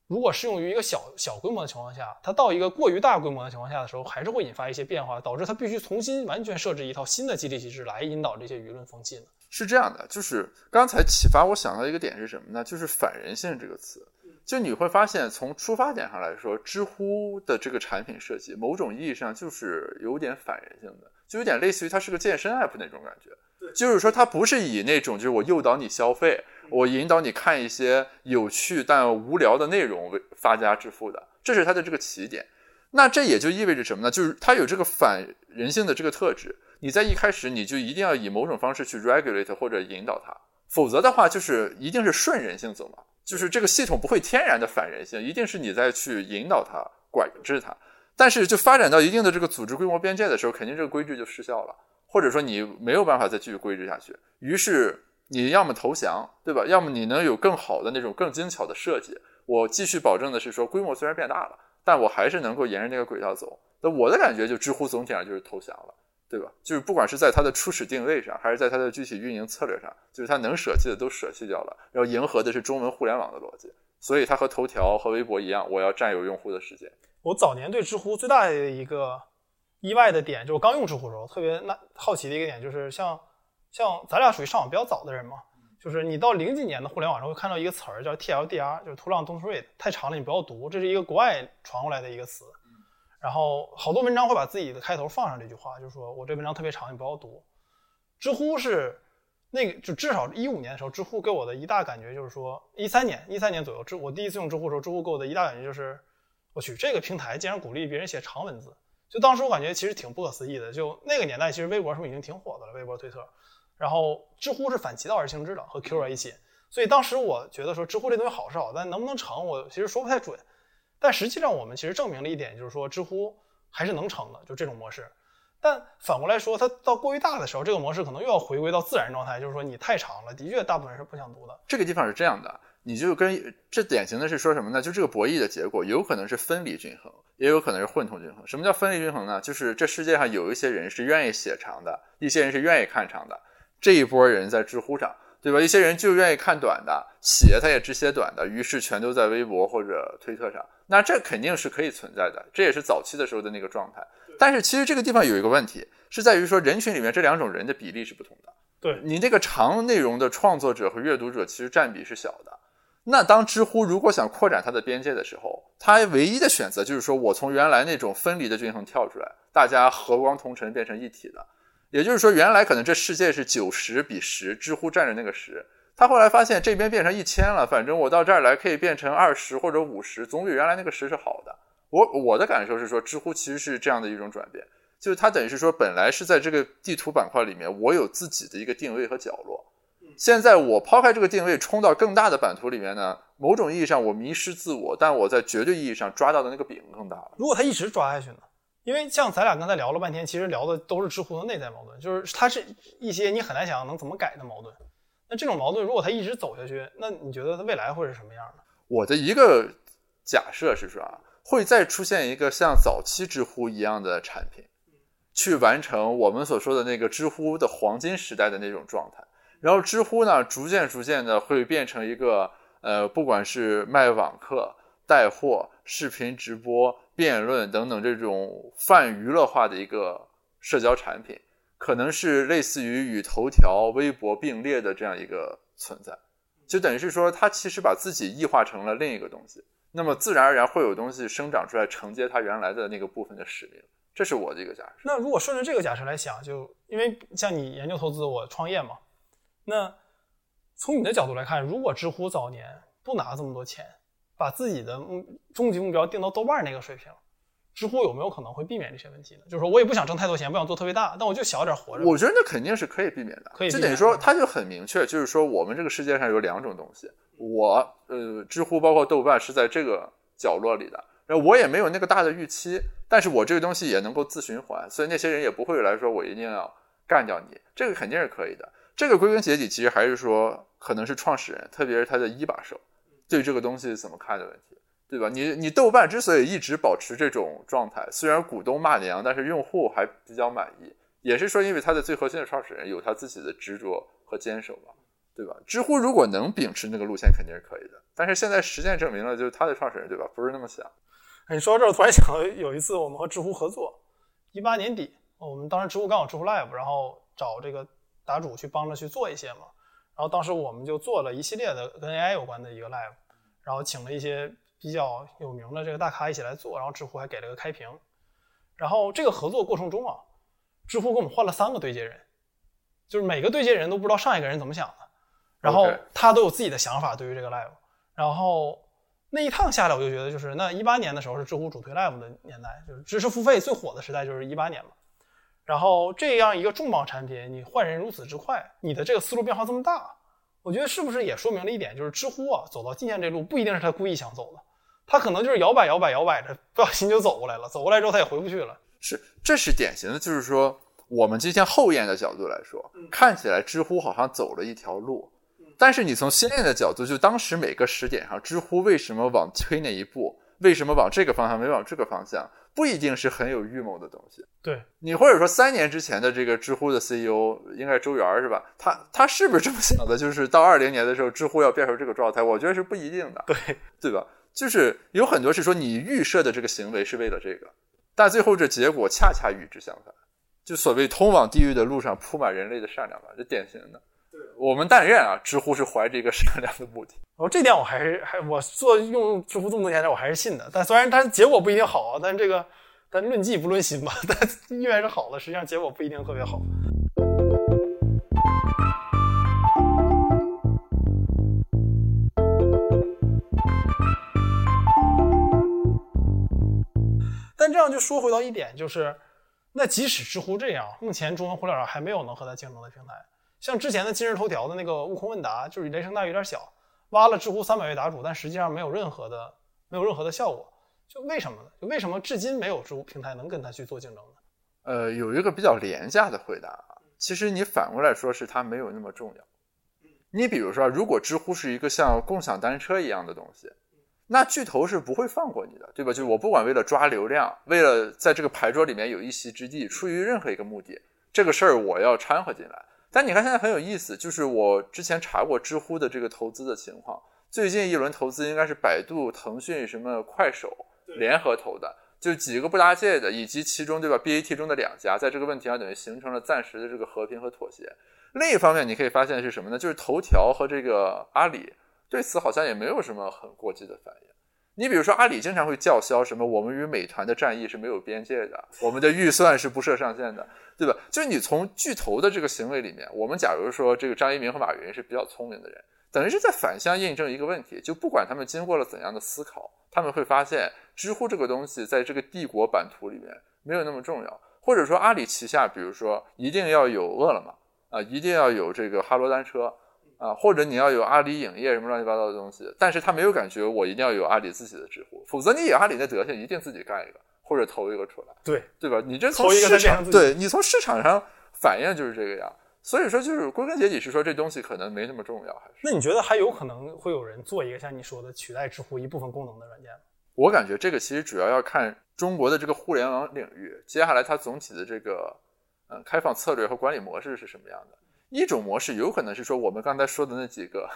如果适用于一个小小规模的情况下，它到一个过于大规模的情况下的时候，还是会引发一些变化，导致它必须重新完全设置一套新的激励机制来引导这些舆论风气呢？是这样的，就是刚才启发我想到一个点是什么呢？就是反人性这个词。就你会发现，从出发点上来说，知乎的这个产品设计，某种意义上就是有点反人性的，就有点类似于它是个健身 app 那种感觉。就是说它不是以那种就是我诱导你消费。我引导你看一些有趣但无聊的内容为发家致富的，这是它的这个起点。那这也就意味着什么呢？就是它有这个反人性的这个特质。你在一开始你就一定要以某种方式去 regulate 或者引导它，否则的话就是一定是顺人性走嘛。就是这个系统不会天然的反人性，一定是你在去引导它、管制它。但是就发展到一定的这个组织规模边界的时候，肯定这个规矩就失效了，或者说你没有办法再继续规制下去。于是你要么投降，对吧？要么你能有更好的那种更精巧的设计。我继续保证的是说，规模虽然变大了，但我还是能够沿着那个轨道走。那我的感觉就知乎总体上就是投降了，对吧？就是不管是在它的初始定位上，还是在它的具体运营策略上，就是它能舍弃的都舍弃掉了，然后迎合的是中文互联网的逻辑。所以它和头条和微博一样，我要占有用户的时间。我早年对知乎最大的一个意外的点，就是我刚用知乎的时候特别那好奇的一个点，就是像像咱俩属于上网比较早的人嘛。就是你到零几年的互联网上会看到一个词儿叫 TLDR，就是 Too Long Don't Read，太长了你不要读，这是一个国外传过来的一个词。然后好多文章会把自己的开头放上这句话，就是说我这文章特别长，你不要读。知乎是那个就至少一五年的时候，知乎给我的一大感觉就是说，一三年一三年左右，知我第一次用知乎的时候，知乎给我的一大感觉就是，我去这个平台竟然鼓励别人写长文字，就当时我感觉其实挺不可思议的。就那个年代，其实微博是不是已经挺火的了？微博、推特。然后知乎是反其道而行之的，和 Q 一起，所以当时我觉得说知乎这东西好是好，但能不能成，我其实说不太准。但实际上我们其实证明了一点，就是说知乎还是能成的，就这种模式。但反过来说，它到过于大的时候，这个模式可能又要回归到自然状态，就是说你太长了，的确大部分人是不想读的。这个地方是这样的，你就跟这典型的是说什么呢？就这个博弈的结果有可能是分离均衡，也有可能是混同均衡。什么叫分离均衡呢？就是这世界上有一些人是愿意写长的，一些人是愿意看长的。这一波人在知乎上，对吧？一些人就愿意看短的，写他也只写短的，于是全都在微博或者推特上。那这肯定是可以存在的，这也是早期的时候的那个状态。但是其实这个地方有一个问题，是在于说人群里面这两种人的比例是不同的。对你这个长内容的创作者和阅读者，其实占比是小的。那当知乎如果想扩展它的边界的时候，它唯一的选择就是说我从原来那种分离的均衡跳出来，大家和光同尘变成一体的。也就是说，原来可能这世界是九十比十，知乎占着那个十。他后来发现这边变成一千了，反正我到这儿来可以变成二十或者五十，总比原来那个十是好的。我我的感受是说，知乎其实是这样的一种转变，就是它等于是说，本来是在这个地图板块里面，我有自己的一个定位和角落。现在我抛开这个定位，冲到更大的版图里面呢，某种意义上我迷失自我，但我在绝对意义上抓到的那个饼更大了。如果他一直抓下去呢？因为像咱俩刚才聊了半天，其实聊的都是知乎的内在矛盾，就是它是一些你很难想象能怎么改的矛盾。那这种矛盾如果它一直走下去，那你觉得它未来会是什么样呢？我的一个假设是说啊，会再出现一个像早期知乎一样的产品，去完成我们所说的那个知乎的黄金时代的那种状态。然后知乎呢，逐渐逐渐的会变成一个呃，不管是卖网课、带货、视频直播。辩论等等这种泛娱乐化的一个社交产品，可能是类似于与头条、微博并列的这样一个存在，就等于是说，它其实把自己异化成了另一个东西，那么自然而然会有东西生长出来承接它原来的那个部分的使命。这是我的一个假设。那如果顺着这个假设来想，就因为像你研究投资，我创业嘛，那从你的角度来看，如果知乎早年不拿这么多钱。把自己的目终极目标定到豆瓣那个水平，知乎有没有可能会避免这些问题呢？就是说我也不想挣太多钱，不想做特别大，但我就小点活着。我觉得那肯定是可以避免的，可以。就等于说，它就很明确，就是说我们这个世界上有两种东西，我呃，知乎包括豆瓣是在这个角落里的，然后我也没有那个大的预期，但是我这个东西也能够自循环，所以那些人也不会来说我一定要干掉你，这个肯定是可以的。这个归根结底其实还是说，可能是创始人，特别是他的一把手。对这个东西怎么看的问题，对吧？你你豆瓣之所以一直保持这种状态，虽然股东骂娘，但是用户还比较满意，也是说因为它的最核心的创始人有他自己的执着和坚守嘛，对吧？知乎如果能秉持那个路线，肯定是可以的。但是现在实践证明了，就是他的创始人，对吧？不是那么想。你说到这儿，突然想到有一次我们和知乎合作，一八年底，我们当时知乎刚好知乎 Live，然后找这个答主去帮着去做一些嘛。然后当时我们就做了一系列的跟 AI 有关的一个 live，然后请了一些比较有名的这个大咖一起来做，然后知乎还给了个开屏。然后这个合作过程中啊，知乎给我们换了三个对接人，就是每个对接人都不知道上一个人怎么想的，然后他都有自己的想法对于这个 live。然后那一趟下来，我就觉得就是那一八年的时候是知乎主推 live 的年代，就是知识付费最火的时代就是一八年嘛。然后这样一个重磅产品，你换人如此之快，你的这个思路变化这么大，我觉得是不是也说明了一点，就是知乎啊走到今天这路不一定是他故意想走的，他可能就是摇摆摇摆摇摆着，不小心就走过来了，走过来之后他也回不去了。是，这是典型的，就是说我们今天后验的角度来说，看起来知乎好像走了一条路，但是你从先验的角度，就当时每个时点上，知乎为什么往推那一步，为什么往这个方向没往这个方向，不一定是很有预谋的东西。对你或者说三年之前的这个知乎的 CEO 应该是周源是吧？他他是不是这么想的？就是到二零年的时候，知乎要变成这个状态，我觉得是不一定的，对对吧？就是有很多是说你预设的这个行为是为了这个，但最后这结果恰恰与之相反。就所谓通往地狱的路上铺满人类的善良吧，这典型的。我们但愿啊，知乎是怀着一个善良的目的。哦，这点我还是还我做用知乎这么多年，我还是信的。但虽然它结果不一定好啊，但这个但论迹不论心吧，[LAUGHS] 但意愿是好的，实际上结果不一定特别好。但这样就说回到一点，就是那即使知乎这样，目前中文互联网还没有能和它竞争的平台。像之前的今日头条的那个悟空问答，就是雷声大雨点小，挖了知乎三百位答主，但实际上没有任何的没有任何的效果。就为什么呢？就为什么至今没有知乎平台能跟他去做竞争呢？呃，有一个比较廉价的回答啊，其实你反过来说是它没有那么重要。你比如说，如果知乎是一个像共享单车一样的东西，那巨头是不会放过你的，对吧？就我不管为了抓流量，为了在这个牌桌里面有一席之地，出于任何一个目的，这个事儿我要掺和进来。但你看现在很有意思，就是我之前查过知乎的这个投资的情况，最近一轮投资应该是百度、腾讯、什么快手联合投的，就几个不搭界的，以及其中对吧 BAT 中的两家，在这个问题上等于形成了暂时的这个和平和妥协。另一方面，你可以发现是什么呢？就是头条和这个阿里对此好像也没有什么很过激的反应。你比如说，阿里经常会叫嚣什么“我们与美团的战役是没有边界的，我们的预算是不设上限的”，对吧？就是你从巨头的这个行为里面，我们假如说这个张一鸣和马云是比较聪明的人，等于是在反向印证一个问题：就不管他们经过了怎样的思考，他们会发现知乎这个东西在这个帝国版图里面没有那么重要，或者说阿里旗下，比如说一定要有饿了么。啊，一定要有这个哈罗单车啊，或者你要有阿里影业什么乱七八糟的东西，但是他没有感觉我一定要有阿里自己的知乎，否则你以阿里那德行，一定自己干一个或者投一个出来，对对吧？你这从市场对你从市场上反应就是这个样，所以说就是归根结底是说这东西可能没那么重要，还是？那你觉得还有可能会有人做一个像你说的取代知乎一部分功能的软件吗？我感觉这个其实主要要看中国的这个互联网领域，接下来它总体的这个。嗯，开放策略和管理模式是什么样的？一种模式有可能是说我们刚才说的那几个，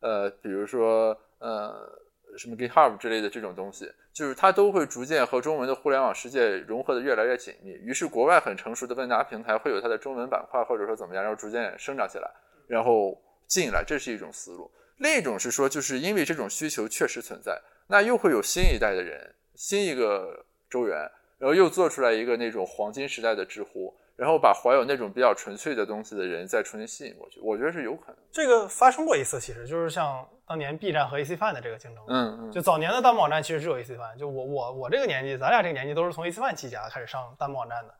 呃，比如说呃什么 GitHub 之类的这种东西，就是它都会逐渐和中文的互联网世界融合的越来越紧密。于是国外很成熟的问答平台会有它的中文板块，或者说怎么样，然后逐渐生长起来，然后进来，这是一种思路。另一种是说，就是因为这种需求确实存在，那又会有新一代的人，新一个周元，然后又做出来一个那种黄金时代的知乎。然后把怀有那种比较纯粹的东西的人再重新吸引过去，我觉得是有可能。这个发生过一次，其实就是像当年 B 站和 AC Fan 的这个竞争。嗯嗯。就早年的弹幕网站其实只有 AC Fan，就我我我这个年纪，咱俩这个年纪都是从 AC Fan 起家开始上弹幕网站的。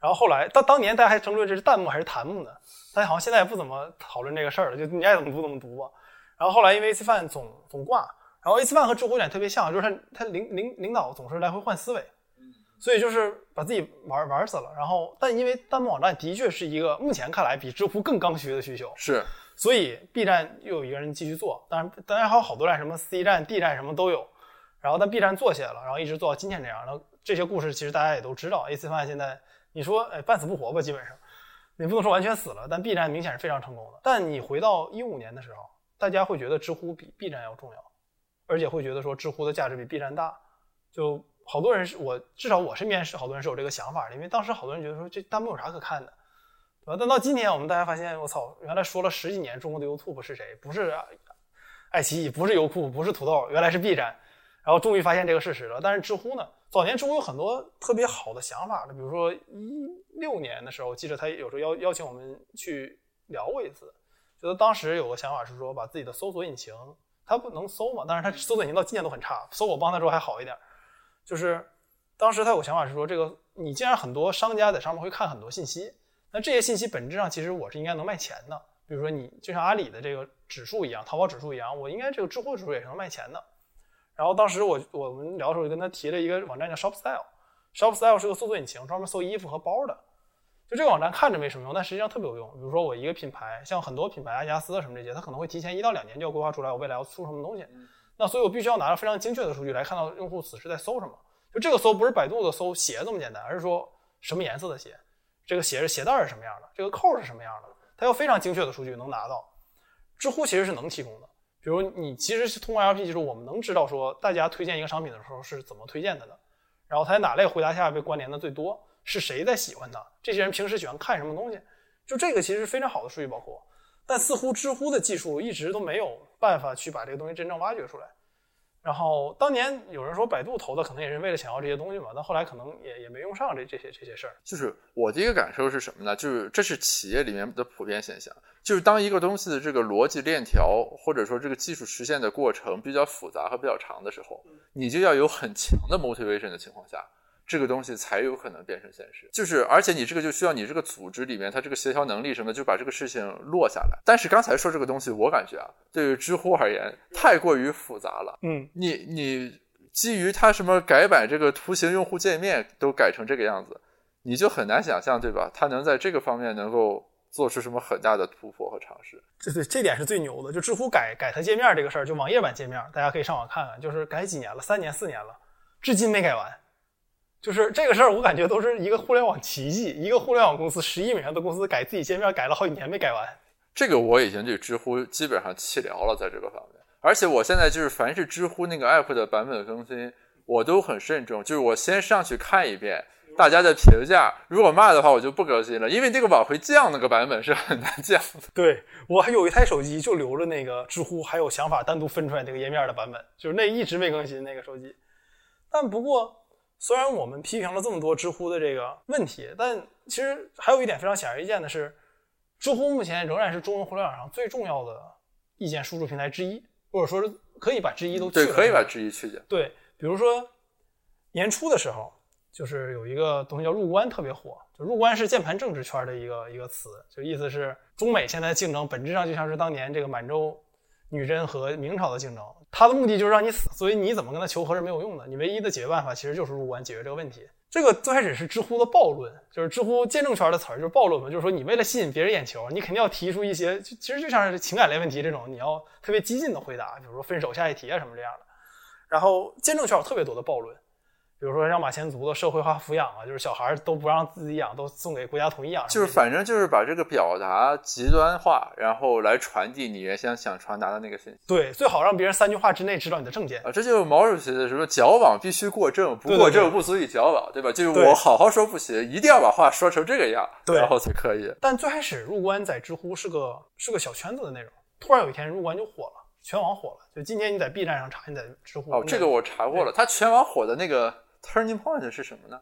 然后后来当当年大家还争论这是弹幕还是弹幕呢，大家好像现在也不怎么讨论这个事儿了，就你爱怎么读怎么读吧。然后后来因为 AC Fan 总总挂，然后 AC Fan 和知乎有点特别像，就是他他领领领导总是来回换思维。所以就是把自己玩玩死了，然后但因为弹幕网站的确是一个目前看来比知乎更刚需的需求，是，所以 B 站又有一个人继续做，当然当然还有好多站，什么 C 站、D 站什么都有，然后但 B 站做起来了，然后一直做到今天这样，然后这些故事其实大家也都知道，AC Fan 现在你说哎半死不活吧，基本上，你不能说完全死了，但 B 站明显是非常成功的。但你回到一五年的时候，大家会觉得知乎比 B 站要重要，而且会觉得说知乎的价值比 B 站大，就。好多人是我至少我身边是好多人是有这个想法的，因为当时好多人觉得说这弹幕有啥可看的，对吧？但到今天我们大家发现，我操，原来说了十几年中国的 YouTube 是谁？不是爱奇艺，不是优酷，不是土豆，原来是 B 站。然后终于发现这个事实了。但是知乎呢？早年知乎有很多特别好的想法的，比如说一六年的时候，记得他有时候邀邀请我们去聊过一次，觉得当时有个想法是说把自己的搜索引擎，它不能搜嘛，但是它搜索引擎到今年都很差，搜我帮他之后还好一点。就是当时他有个想法是说，这个你既然很多商家在上面会看很多信息，那这些信息本质上其实我是应该能卖钱的。比如说你就像阿里的这个指数一样，淘宝指数一样，我应该这个知乎指数也是能卖钱的。然后当时我我们聊的时候，就跟他提了一个网站叫 ShopStyle，ShopStyle 是个搜索引擎，专门搜衣服和包的。就这个网站看着没什么用，但实际上特别有用。比如说我一个品牌，像很多品牌，阿迪达斯什么这些，它可能会提前一到两年就要规划出来我未来要出什么东西。那所以我必须要拿到非常精确的数据来看到用户此时在搜什么。就这个搜不是百度的搜鞋这么简单，而是说什么颜色的鞋，这个鞋是鞋带是什么样的，这个扣是什么样的，它要非常精确的数据能拿到。知乎其实是能提供的。比如你其实是通过 LP 技术，我们能知道说大家推荐一个商品的时候是怎么推荐它的，然后它在哪类回答下被关联的最多，是谁在喜欢它，这些人平时喜欢看什么东西，就这个其实是非常好的数据保护。但似乎知乎的技术一直都没有办法去把这个东西真正挖掘出来。然后当年有人说百度投的可能也是为了想要这些东西嘛，但后来可能也也没用上这这些这些事儿。就是我的一个感受是什么呢？就是这是企业里面的普遍现象，就是当一个东西的这个逻辑链条或者说这个技术实现的过程比较复杂和比较长的时候，你就要有很强的 motivation 的情况下。这个东西才有可能变成现实，就是而且你这个就需要你这个组织里面它这个协调能力什么，就把这个事情落下来。但是刚才说这个东西，我感觉啊，对于知乎而言太过于复杂了。嗯，你你基于它什么改版这个图形用户界面都改成这个样子，你就很难想象，对吧？它能在这个方面能够做出什么很大的突破和尝试。这对这点是最牛的。就知乎改改它界面这个事儿，就网页版界面，大家可以上网看看，就是改几年了，三年四年了，至今没改完。就是这个事儿，我感觉都是一个互联网奇迹。一个互联网公司十亿美元的公司改自己界面改了好几年没改完。这个我已经对知乎基本上弃聊了，在这个方面。而且我现在就是凡是知乎那个 app 的版本更新，我都很慎重，就是我先上去看一遍大家的评价，如果骂的话，我就不更新了，因为这个往回降那个版本是很难降的。[LAUGHS] 对我还有一台手机就留着那个知乎还有想法单独分出来那个页面的版本，就是那一直没更新那个手机。但不过。虽然我们批评了这么多知乎的这个问题，但其实还有一点非常显而易见的是，知乎目前仍然是中文互联网上最重要的意见输出平台之一，或者说是可以把之一都去对，可以把之一去掉。对，比如说年初的时候，就是有一个东西叫入关特别火，就入关是键盘政治圈的一个一个词，就意思是中美现在竞争本质上就像是当年这个满洲女真和明朝的竞争。他的目的就是让你死，所以你怎么跟他求和是没有用的。你唯一的解决办法其实就是入关解决这个问题。这个最开始是知乎的暴论，就是知乎见证圈的词儿，就是暴论嘛，就是说你为了吸引别人眼球，你肯定要提出一些，其实就像是情感类问题这种，你要特别激进的回答，比如说分手下一题啊什么这样的。然后见证圈有特别多的暴论。比如说像马前卒的社会化抚养啊，就是小孩都不让自己养，都送给国家统一养。就是反正就是把这个表达极端化，然后来传递你原先想传达的那个信息。对，最好让别人三句话之内知道你的证件啊。这就是毛主席的什么矫枉必须过正，不过正不足以矫枉，对吧？就是我好好说不行，一定要把话说成这个样，然后才可以。但最开始入关在知乎是个是个小圈子的内容，突然有一天入关就火了，全网火了。就今天你在 B 站上查，你在知乎哦，这个我查过了，它全网火的那个。Turning point 是什么呢？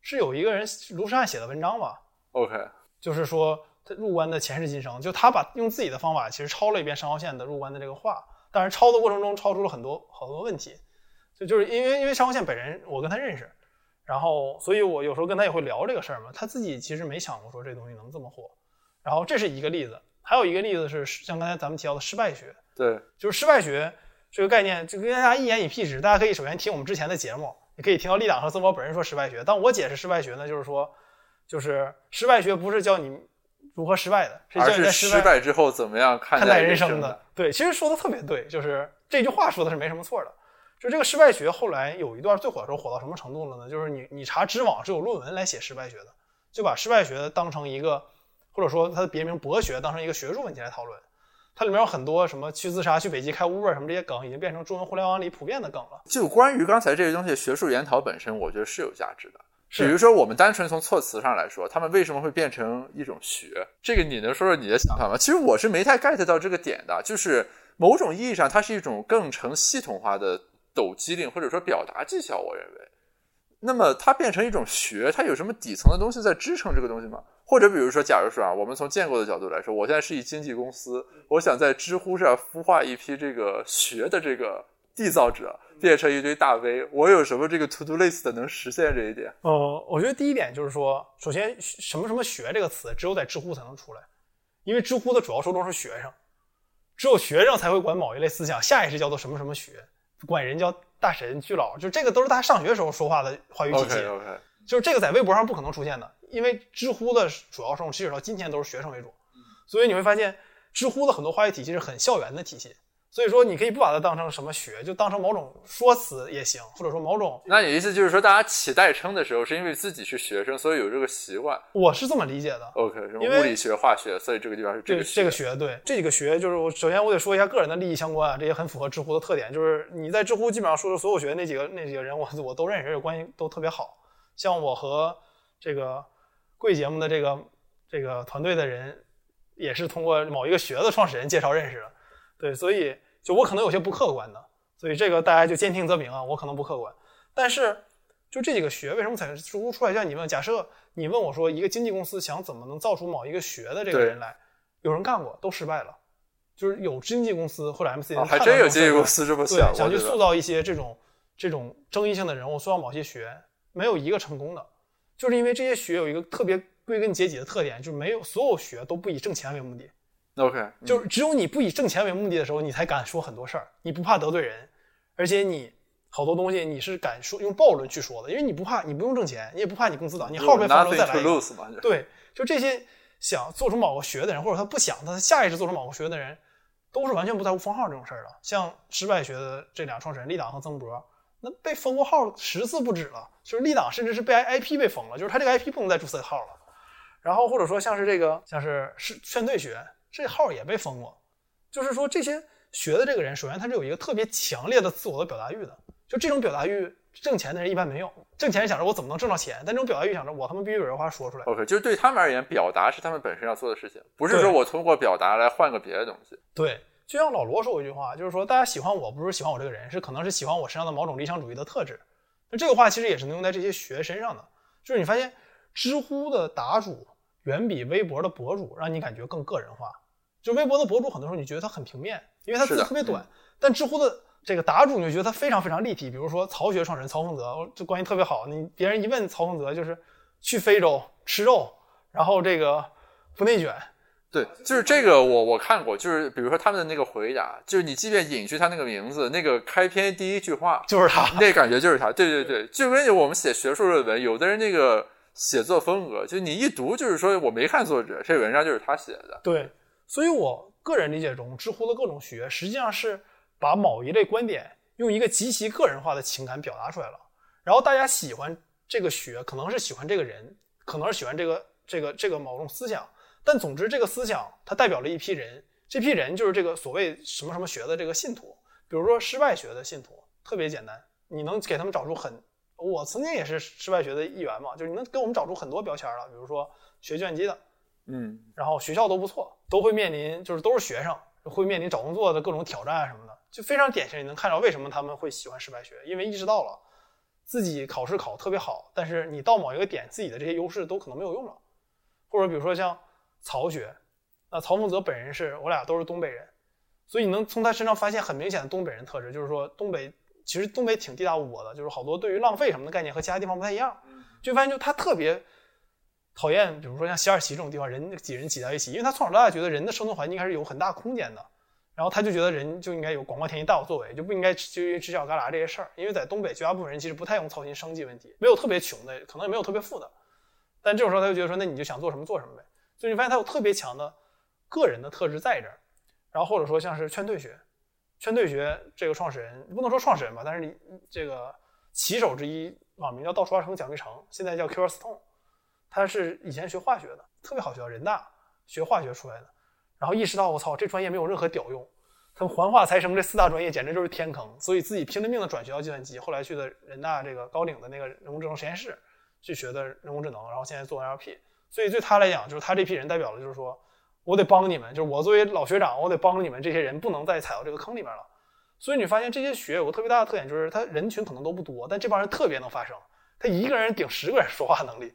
是有一个人卢山写的文章吧？OK，就是说他入关的前世今生，就他把用自己的方法其实抄了一遍上号线的入关的这个话，但是抄的过程中抄出了很多好多问题，就就是因为因为上号线本人我跟他认识，然后所以我有时候跟他也会聊这个事儿嘛，他自己其实没想过说这东西能这么火，然后这是一个例子，还有一个例子是像刚才咱们提到的失败学，对，就是失败学这个概念，就跟大家一言以蔽之，大家可以首先听我们之前的节目。你可以听到立党和曾宝本人说失败学，但我解释失败学呢，就是说，就是失败学不是教你如何失败的，是教你在失败之后怎么样看待人生的。对，其实说的特别对，就是这句话说的是没什么错的。就这个失败学后来有一段最火的时候火到什么程度了呢？就是你你查知网是有论文来写失败学的，就把失败学当成一个，或者说它的别名博学当成一个学术问题来讨论。它里面有很多什么去自杀、去北极开 Uber 什么这些梗，已经变成中文互联网里普遍的梗了。就关于刚才这些东西，学术研讨本身，我觉得是有价值的。比如说，我们单纯从措辞上来说，他们为什么会变成一种学？这个你能说说你的想法吗？其实我是没太 get 到这个点的。就是某种意义上，它是一种更成系统化的抖机灵或者说表达技巧。我认为，那么它变成一种学，它有什么底层的东西在支撑这个东西吗？或者比如说，假如说啊，我们从建构的角度来说，我现在是一经纪公司，我想在知乎上孵化一批这个学的这个缔造者，变成一堆大 V，我有什么这个 to do list 能实现这一点？呃，我觉得第一点就是说，首先什么什么学这个词，只有在知乎才能出来，因为知乎的主要受众是学生，只有学生才会管某一类思想，下意识叫做什么什么学，管人叫大神、巨佬，就这个都是他上学时候说话的话语体系。OK OK，就是这个在微博上不可能出现的，因为知乎的主要受众其实到今天都是学生为主，所以你会发现知乎的很多话语体系是很校园的体系。所以说，你可以不把它当成什么学，就当成某种说辞也行，或者说某种。那你意思就是说，大家起代称的时候，是因为自己是学生，所以有这个习惯。我是这么理解的。OK，什么物理学、化学，所以这个地方是这个这个学。对，这几个学就是我首先我得说一下个人的利益相关啊，这也很符合知乎的特点，就是你在知乎基本上说的所有学那几个那几个人，我我都认识，这关系都特别好。像我和这个贵节目的这个这个团队的人，也是通过某一个学的创始人介绍认识的。对，所以。就我可能有些不客观的，所以这个大家就兼听则明啊，我可能不客观。但是就这几个学为什么才知乎出来？像你问，假设你问我说，一个经纪公司想怎么能造出某一个学的这个人来，有人干过，都失败了。就是有经纪公司或者 MCN，还真有经纪公司这么想，想去塑造一些这种这种争议性的人物，塑造某些学，没有一个成功的，就是因为这些学有一个特别归根结底的特点，就是没有所有学都不以挣钱为目的。OK，就是只有你不以挣钱为目的的时候，你才敢说很多事儿，你不怕得罪人，而且你好多东西你是敢说用暴论去说的，因为你不怕，你不用挣钱，你也不怕你公司倒，你号被封了再来。对，就这些想做出某个学的人，或者他不想他下意识做出某个学的人，都是完全不在乎封号这种事儿的。像失败学的这俩创始人立党和曾博，那被封过号十次不止了，就是立党甚至是被 IP 被封了，就是他这个 IP 不能再注册号了。然后或者说像是这个像是是劝退学。这号也被封过，就是说这些学的这个人，首先他是有一个特别强烈的自我的表达欲的，就这种表达欲，挣钱的人一般没有。挣钱想着我怎么能挣到钱，但这种表达欲想着我他妈必须有这话说出来。OK，就是对他们而言，表达是他们本身要做的事情，不是说我通过表达来换个别的东西。对，就像老罗说过一句话，就是说大家喜欢我不是喜欢我这个人，是可能是喜欢我身上的某种理想主义的特质。那这个话其实也是能用在这些学身上的，就是你发现知乎的答主远比微博的博主让你感觉更个人化。就微博的博主，很多时候你觉得他很平面，因为他字特别短。但知乎的这个答主，你就觉得他非常非常立体。比如说曹学创始人曹凤泽，这关系特别好。你别人一问曹凤泽，就是去非洲吃肉，然后这个不内卷。对，就是这个我我看过，就是比如说他们的那个回答，就是你即便隐去他那个名字，那个开篇第一句话 [LAUGHS] 就是他，那感觉就是他。对对对，就跟我们写学术论文，有的人那个写作风格，就你一读就是说我没看作者，这文章就是他写的。对。所以，我个人理解中，知乎的各种学实际上是把某一类观点用一个极其个人化的情感表达出来了。然后大家喜欢这个学，可能是喜欢这个人，可能是喜欢这个这个这个某种思想。但总之，这个思想它代表了一批人，这批人就是这个所谓什么什么学的这个信徒。比如说失败学的信徒，特别简单，你能给他们找出很，我曾经也是失败学的一员嘛，就是你能给我们找出很多标签了。比如说学计算机的。嗯，然后学校都不错，都会面临就是都是学生，会面临找工作的各种挑战啊什么的，就非常典型。你能看到为什么他们会喜欢失败学，因为意识到了自己考试考特别好，但是你到某一个点，自己的这些优势都可能没有用了。或者比如说像曹学，那曹凤泽本人是我俩都是东北人，所以你能从他身上发现很明显的东北人特质，就是说东北其实东北挺地大物博的，就是好多对于浪费什么的概念和其他地方不太一样，就发现就他特别。讨厌，比如说像西二旗这种地方，人挤人挤在一起，因为他从小到大觉得人的生存环境还是有很大空间的，然后他就觉得人就应该有广阔天地、大有作为，就不应该就因为犄角旮旯这些事儿。因为在东北，绝大部分人其实不太用操心生计问题，没有特别穷的，可能也没有特别富的，但这种时候他就觉得说，那你就想做什么做什么呗。所以你发现他有特别强的个人的特质在这儿，然后或者说像是劝退学，劝退学这个创始人不能说创始人吧，但是你这个旗手之一，网名叫倒数二成蒋立成，现在叫 Q Stone。他是以前学化学的，特别好学，人大学化学出来的，然后意识到我操，这专业没有任何屌用，他们环化财生这四大专业简直就是天坑，所以自己拼了命的转学到计算机，后来去的人大这个高领的那个人工智能实验室去学的人工智能，然后现在做 L P 所以对他来讲，就是他这批人代表了，就是说我得帮你们，就是我作为老学长，我得帮你们这些人不能再踩到这个坑里面了。所以你发现这些学有个特别大的特点，就是他人群可能都不多，但这帮人特别能发声，他一个人顶十个人说话能力。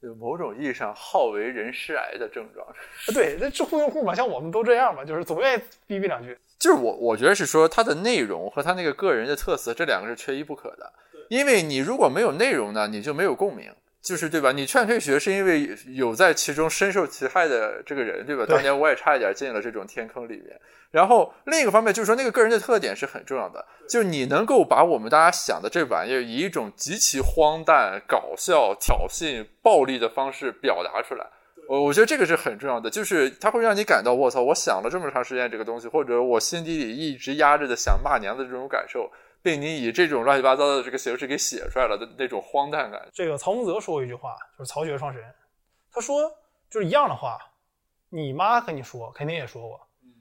有某种意义上好为人师癌的症状，对，那知乎用户嘛，像我们都这样嘛，就是总愿意逼逼两句。就是我，我觉得是说他的内容和他那个个人的特色，这两个是缺一不可的。因为你如果没有内容呢，你就没有共鸣。就是对吧？你劝退学是因为有在其中深受其害的这个人，对吧？当年我也差一点进了这种天坑里面。然后另一个方面就是说，那个个人的特点是很重要的，就是你能够把我们大家想的这玩意儿以一种极其荒诞、搞笑、挑衅、暴力的方式表达出来。我我觉得这个是很重要的，就是它会让你感到我操，我想了这么长时间这个东西，或者我心底里一直压着的想骂娘的这种感受，被你以这种乱七八糟的这个形式给写出来了的那种荒诞感。这个曹洪泽说过一句话，就是曹学创始人，他说就是一样的话，你妈跟你说肯定也说过，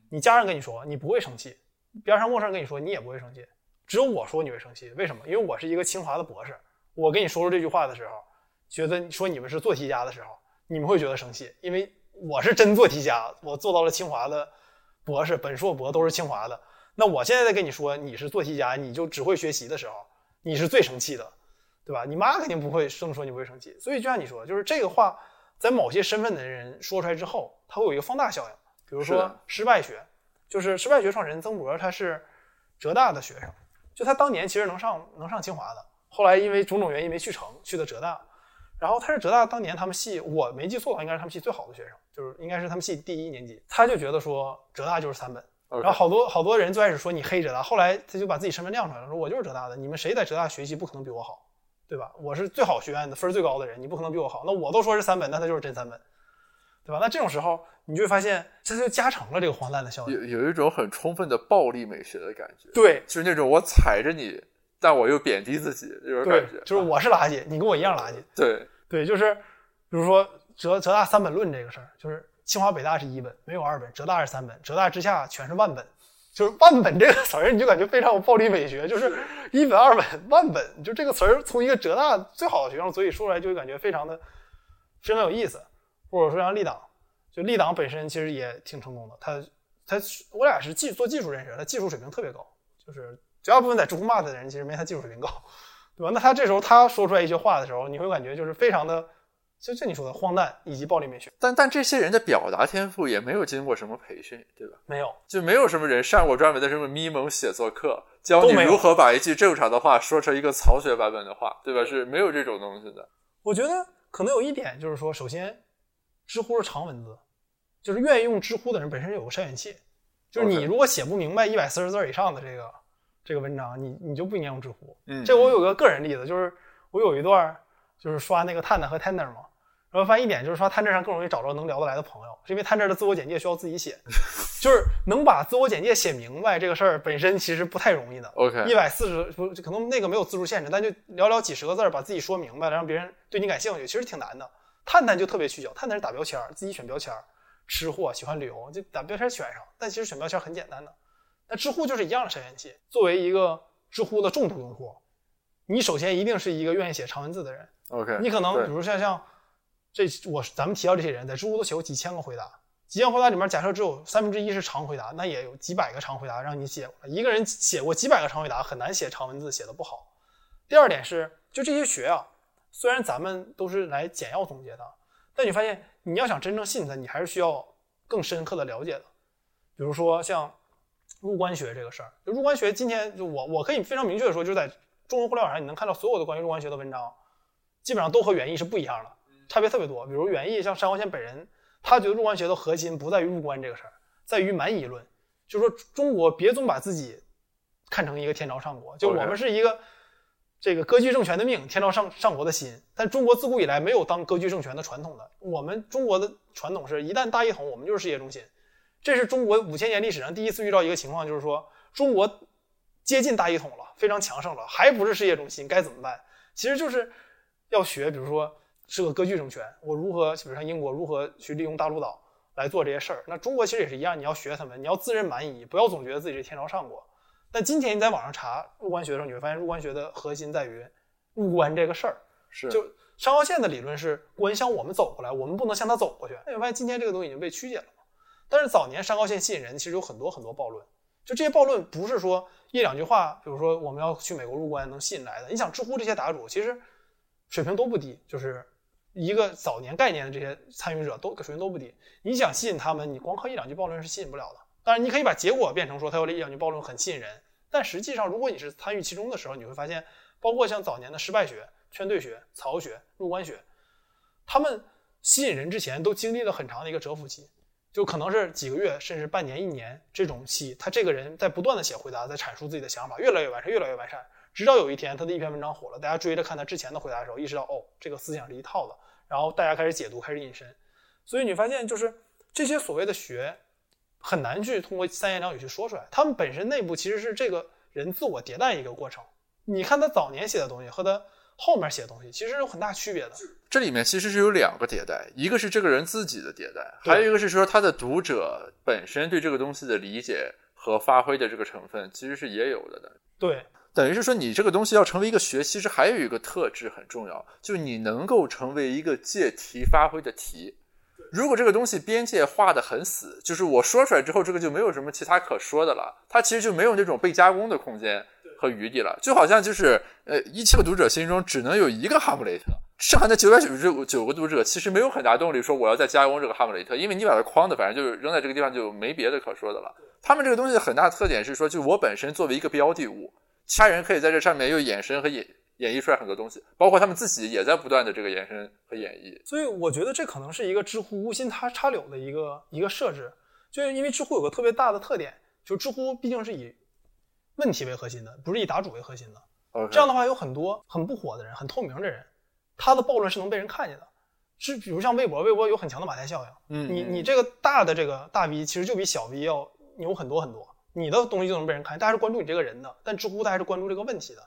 你家人跟你说你不会生气，边上陌生人跟你说你也不会生气，只有我说你会生气，为什么？因为我是一个清华的博士，我跟你说出这句话的时候，觉得说你们是做题家的时候，你们会觉得生气，因为我是真做题家，我做到了清华的博士，本硕博都是清华的。那我现在在跟你说你是做题家，你就只会学习的时候，你是最生气的，对吧？你妈肯定不会这么说，你不会生气。所以就像你说，就是这个话在某些身份的人说出来之后，它会有一个放大效应。比如说失败学，就是失败学创始人曾博，他是浙大的学生，就他当年其实能上能上清华的，后来因为种种原因没去成，去的浙大。然后他是浙大当年他们系，我没记错的话，应该是他们系最好的学生，就是应该是他们系第一年级。他就觉得说浙大就是三本然后好多好多人最开始说你黑浙大，后来他就把自己身份亮出来了，说我就是浙大的，你们谁在浙大学习不可能比我好，对吧？我是最好学院的分儿最高的人，你不可能比我好。那我都说是三本，那他就是真三本，对吧？那这种时候你就会发现，这就加成了这个荒诞的效应。有有一种很充分的暴力美学的感觉，对就是那种我踩着你，但我又贬低自己这种对感觉，，就是我是垃圾，你跟我一样垃圾。对对，就是比如说浙浙大三本论这个事儿，就是清华北大是一本，没有二本，浙大是三本，浙大之下全是万本。就是万本这个词儿，你就感觉非常有暴力美学，就是一本、二本、万本，就这个词儿从一个浙大最好的学生嘴里说出来，就会感觉非常的非常有意思。或者说像立党，就立党本身其实也挺成功的，他他我俩是技做技术认识，他技术水平特别高，就是绝大部分在知乎骂他的人其实没他技术水平高，对吧？那他这时候他说出来一句话的时候，你会感觉就是非常的，就就你说的荒诞以及暴力美学，但但这些人的表达天赋也没有经过什么培训，对吧？没有。就没有什么人上过专门的什么咪蒙写作课，教你如何把一句正常的话说成一个曹雪版本的话，对吧？是没有这种东西的。我觉得可能有一点就是说，首先，知乎是长文字，就是愿意用知乎的人本身有个筛选器，就是你如果写不明白一百四十字以上的这个这个文章，你你就不应该用知乎。嗯，这我有个个人例子，就是我有一段就是刷那个探探和 Tender 嘛，然后发现一点就是刷 Tender 上更容易找着能聊得来的朋友，是因为 Tender 的自我简介需要自己写，[LAUGHS] 就是能把自我简介写明白这个事儿本身其实不太容易的。OK 一百四十不可能那个没有字数限制，但就寥寥几十个字儿把自己说明白了，让别人对你感兴趣，其实挺难的。探探就特别取巧，探探是打标签儿，自己选标签儿，吃货喜欢旅游就打标签儿选上，但其实选标签儿很简单的。那知乎就是一样的筛选器，作为一个知乎的重度用户，你首先一定是一个愿意写长文字的人，OK，你可能比如像像这我咱们提到这些人在知乎都写过几千个回答，几千回答里面假设只有三分之一是长回答，那也有几百个长回答让你写。一个人写过几百个长回答，很难写长文字写的不好。第二点是，就这些学啊，虽然咱们都是来简要总结的，但你发现你要想真正信它，你还是需要更深刻的了解的。比如说像入关学这个事儿，入关学今天就我我可以非常明确的说，就是在中文互联网上你能看到所有的关于入关学的文章，基本上都和原意是不一样的，差别特别多。比如袁毅像山光宪本人，他觉得入关学的核心不在于入关这个事儿，在于蛮夷论，就是说中国别总把自己看成一个天朝上国，就我们是一个这个割据政权的命，天朝上上国的心。但中国自古以来没有当割据政权的传统的，我们中国的传统是一旦大一统，我们就是世界中心。这是中国五千年历史上第一次遇到一个情况，就是说中国接近大一统了，非常强盛了，还不是世界中心，该怎么办？其实就是要学，比如说是个割据政权，我如何，比如像英国如何去利用大陆岛来做这些事儿。那中国其实也是一样，你要学他们，你要自认蛮夷，不要总觉得自己是天朝上国。但今天你在网上查入关学的时候，你会发现入关学的核心在于入关这个事儿。是就上高线的理论是关向我们走过来，我们不能向他走过去。那你会发现今天这个东西已经被曲解了嘛？但是早年上高线吸引人，其实有很多很多暴论。就这些暴论不是说一两句话，比如说我们要去美国入关能吸引来的。你想知乎这些答主其实水平都不低，就是一个早年概念的这些参与者都水平都不低。你想吸引他们，你光靠一两句暴论是吸引不了的。当然，你可以把结果变成说他有了一两句暴论很吸引人，但实际上如果你是参与其中的时候，你会发现，包括像早年的失败学、劝退学、曹学、入关学，他们吸引人之前都经历了很长的一个蛰伏期，就可能是几个月甚至半年、一年这种期，他这个人在不断的写回答，在阐述自己的想法，越来越完善，越来越完善，直到有一天他的一篇文章火了，大家追着看他之前的回答的时候，意识到哦，这个思想是一套的，然后大家开始解读，开始引申，所以你发现就是这些所谓的学很难去通过三言两语去说出来，他们本身内部其实是这个人自我迭代一个过程。你看他早年写的东西和他后面写的东西其实有很大区别的。这里面其实是有两个迭代，一个是这个人自己的迭代，还有一个是说他的读者本身对这个东西的理解和发挥的这个成分其实是也有的的。对，等于是说你这个东西要成为一个学，其实还有一个特质很重要，就是你能够成为一个借题发挥的题。如果这个东西边界画的很死，就是我说出来之后，这个就没有什么其他可说的了，它其实就没有那种被加工的空间。和余地了，就好像就是呃，一千个读者心中只能有一个哈姆雷特，剩下的九百九十九个读者其实没有很大动力说我要再加工这个哈姆雷特，因为你把它框的，反正就是扔在这个地方就没别的可说的了。他们这个东西很大特点是说，就我本身作为一个标的物，他人可以在这上面又衍生和演演绎出来很多东西，包括他们自己也在不断的这个延伸和演绎。所以我觉得这可能是一个知乎无心插插柳的一个一个设置，就是因为知乎有个特别大的特点，就知乎毕竟是以。问题为核心的，不是以答主为核心的。这样的话，有很多很不火的人，很透明的人，他的暴论是能被人看见的。是，比如像微博，微博有很强的马太效应。嗯，你你这个大的这个大 V，其实就比小 V 要牛很多很多。你的东西就能被人看见，大家是关注你这个人的。但知乎大家是关注这个问题的。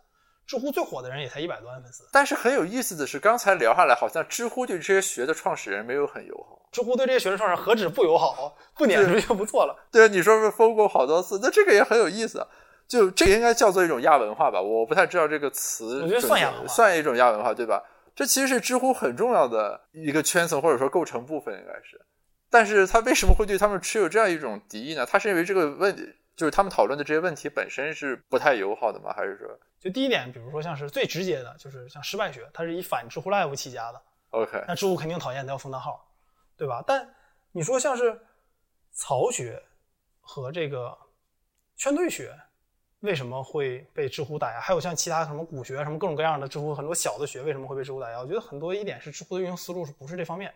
知乎最火的人也才一百多万粉丝。但是很有意思的是，刚才聊下来，好像知乎对这些学的创始人没有很友好。知乎对这些学的创始人何止不友好，不撵出去就不错了。对，你说是封过好多次，那这个也很有意思。就这应该叫做一种亚文化吧，我不太知道这个词。我觉得算亚文化，算一种亚文化，对吧？这其实是知乎很重要的一个圈层或者说构成部分，应该是。但是他为什么会对他们持有这样一种敌意呢？他是因为这个问题，就是他们讨论的这些问题本身是不太友好的吗？还是说，就第一点，比如说像是最直接的，就是像失败学，它是以反知乎 Live 起家的。OK，那知乎肯定讨厌，他要封他号，对吧？但你说像是曹学和这个圈对学。为什么会被知乎打压？还有像其他什么股学什么各种各样的知乎很多小的学为什么会被知乎打压？我觉得很多一点是知乎的运营思路是不是这方面？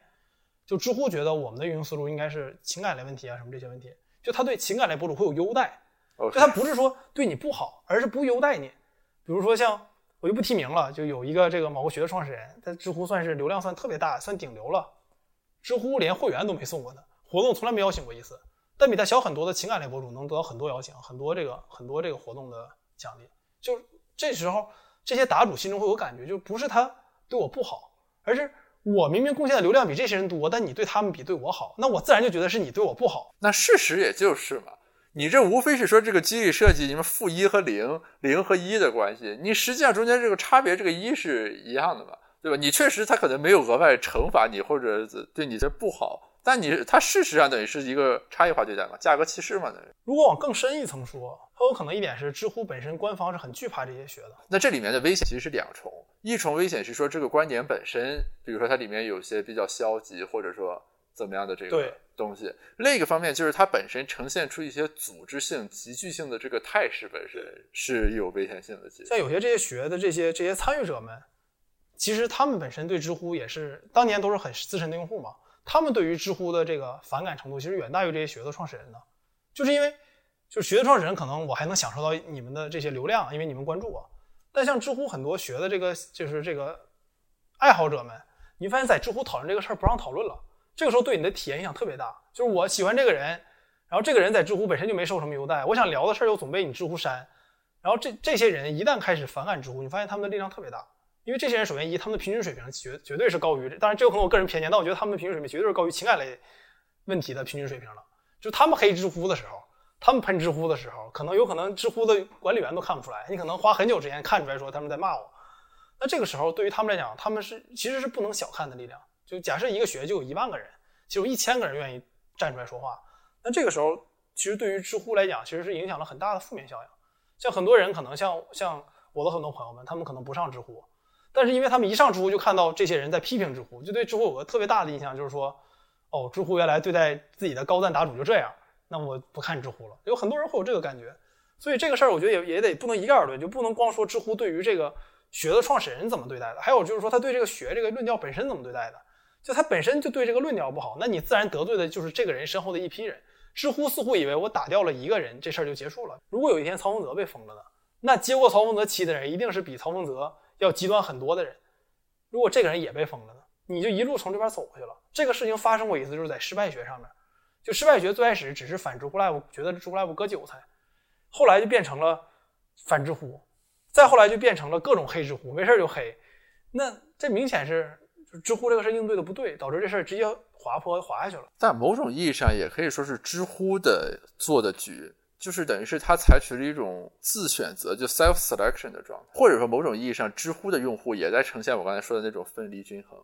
就知乎觉得我们的运营思路应该是情感类问题啊什么这些问题，就他对情感类博主会有优待，就他不是说对你不好，而是不优待你。比如说像我就不提名了，就有一个这个某个学的创始人，在知乎算是流量算特别大，算顶流了，知乎连会员都没送过他，活动从来没邀请过一次。但比他小很多的情感类博主能得到很多邀请，很多这个很多这个活动的奖励。就这时候，这些答主心中会有感觉，就不是他对我不好，而是我明明贡献的流量比这些人多，但你对他们比对我好，那我自然就觉得是你对我不好。那事实也就是嘛，你这无非是说这个激励设计，你们负一和零，零和一的关系，你实际上中间这个差别，这个一是一样的嘛，对吧？你确实他可能没有额外惩罚你，或者对你这不好。但你它事实上等于是一个差异化对待嘛，价格歧视嘛？等于如果往更深一层说，很有可能一点是知乎本身官方是很惧怕这些学的。那这里面的危险其实是两重，一重危险是说这个观点本身，比如说它里面有些比较消极或者说怎么样的这个东西；另一个方面就是它本身呈现出一些组织性、集聚性的这个态势本身是有危险性的。像有些这些学的这些这些参与者们，其实他们本身对知乎也是当年都是很资深的用户嘛。他们对于知乎的这个反感程度，其实远大于这些学的创始人的，就是因为，就是学的创始人可能我还能享受到你们的这些流量，因为你们关注我。但像知乎很多学的这个就是这个爱好者们，你发现在知乎讨论这个事儿不让讨论了，这个时候对你的体验影响特别大。就是我喜欢这个人，然后这个人在知乎本身就没受什么优待，我想聊的事儿又总被你知乎删，然后这这些人一旦开始反感知乎，你发现他们的力量特别大。因为这些人，首先一，他们的平均水平绝绝对是高于，当然这有可能我个人偏见，但我觉得他们的平均水平绝对是高于情感类问题的平均水平了。就他们黑知乎的时候，他们喷知乎的时候，可能有可能知乎的管理员都看不出来，你可能花很久时间看出来说他们在骂我。那这个时候对于他们来讲，他们是其实是不能小看的力量。就假设一个学就有一万个人，就有一千个人愿意站出来说话，那这个时候其实对于知乎来讲，其实是影响了很大的负面效应。像很多人可能像像我的很多朋友们，他们可能不上知乎。但是因为他们一上知乎就看到这些人在批评知乎，就对知乎有个特别大的印象，就是说，哦，知乎原来对待自己的高赞答主就这样，那我不看知乎了。有很多人会有这个感觉，所以这个事儿我觉得也也得不能一概而论，就不能光说知乎对于这个学的创始人怎么对待的，还有就是说他对这个学这个论调本身怎么对待的。就他本身就对这个论调不好，那你自然得罪的就是这个人身后的一批人。知乎似乎以为我打掉了一个人，这事儿就结束了。如果有一天曹洪泽被封了呢？那接过曹洪泽旗的人一定是比曹洪泽要极端很多的人。如果这个人也被封了呢？你就一路从这边走过去了。这个事情发生过一次，就是在失败学上面。就失败学最开始只是反知乎 Live，觉得知乎 Live 割韭菜，后来就变成了反知乎，再后来就变成了各种黑知乎，没事就黑。那这明显是知乎这个事应对的不对，导致这事直接。滑坡滑下去了，但某种意义上也可以说是知乎的做的局，就是等于是他采取了一种自选择，就 self selection 的状态，或者说某种意义上，知乎的用户也在呈现我刚才说的那种分离均衡，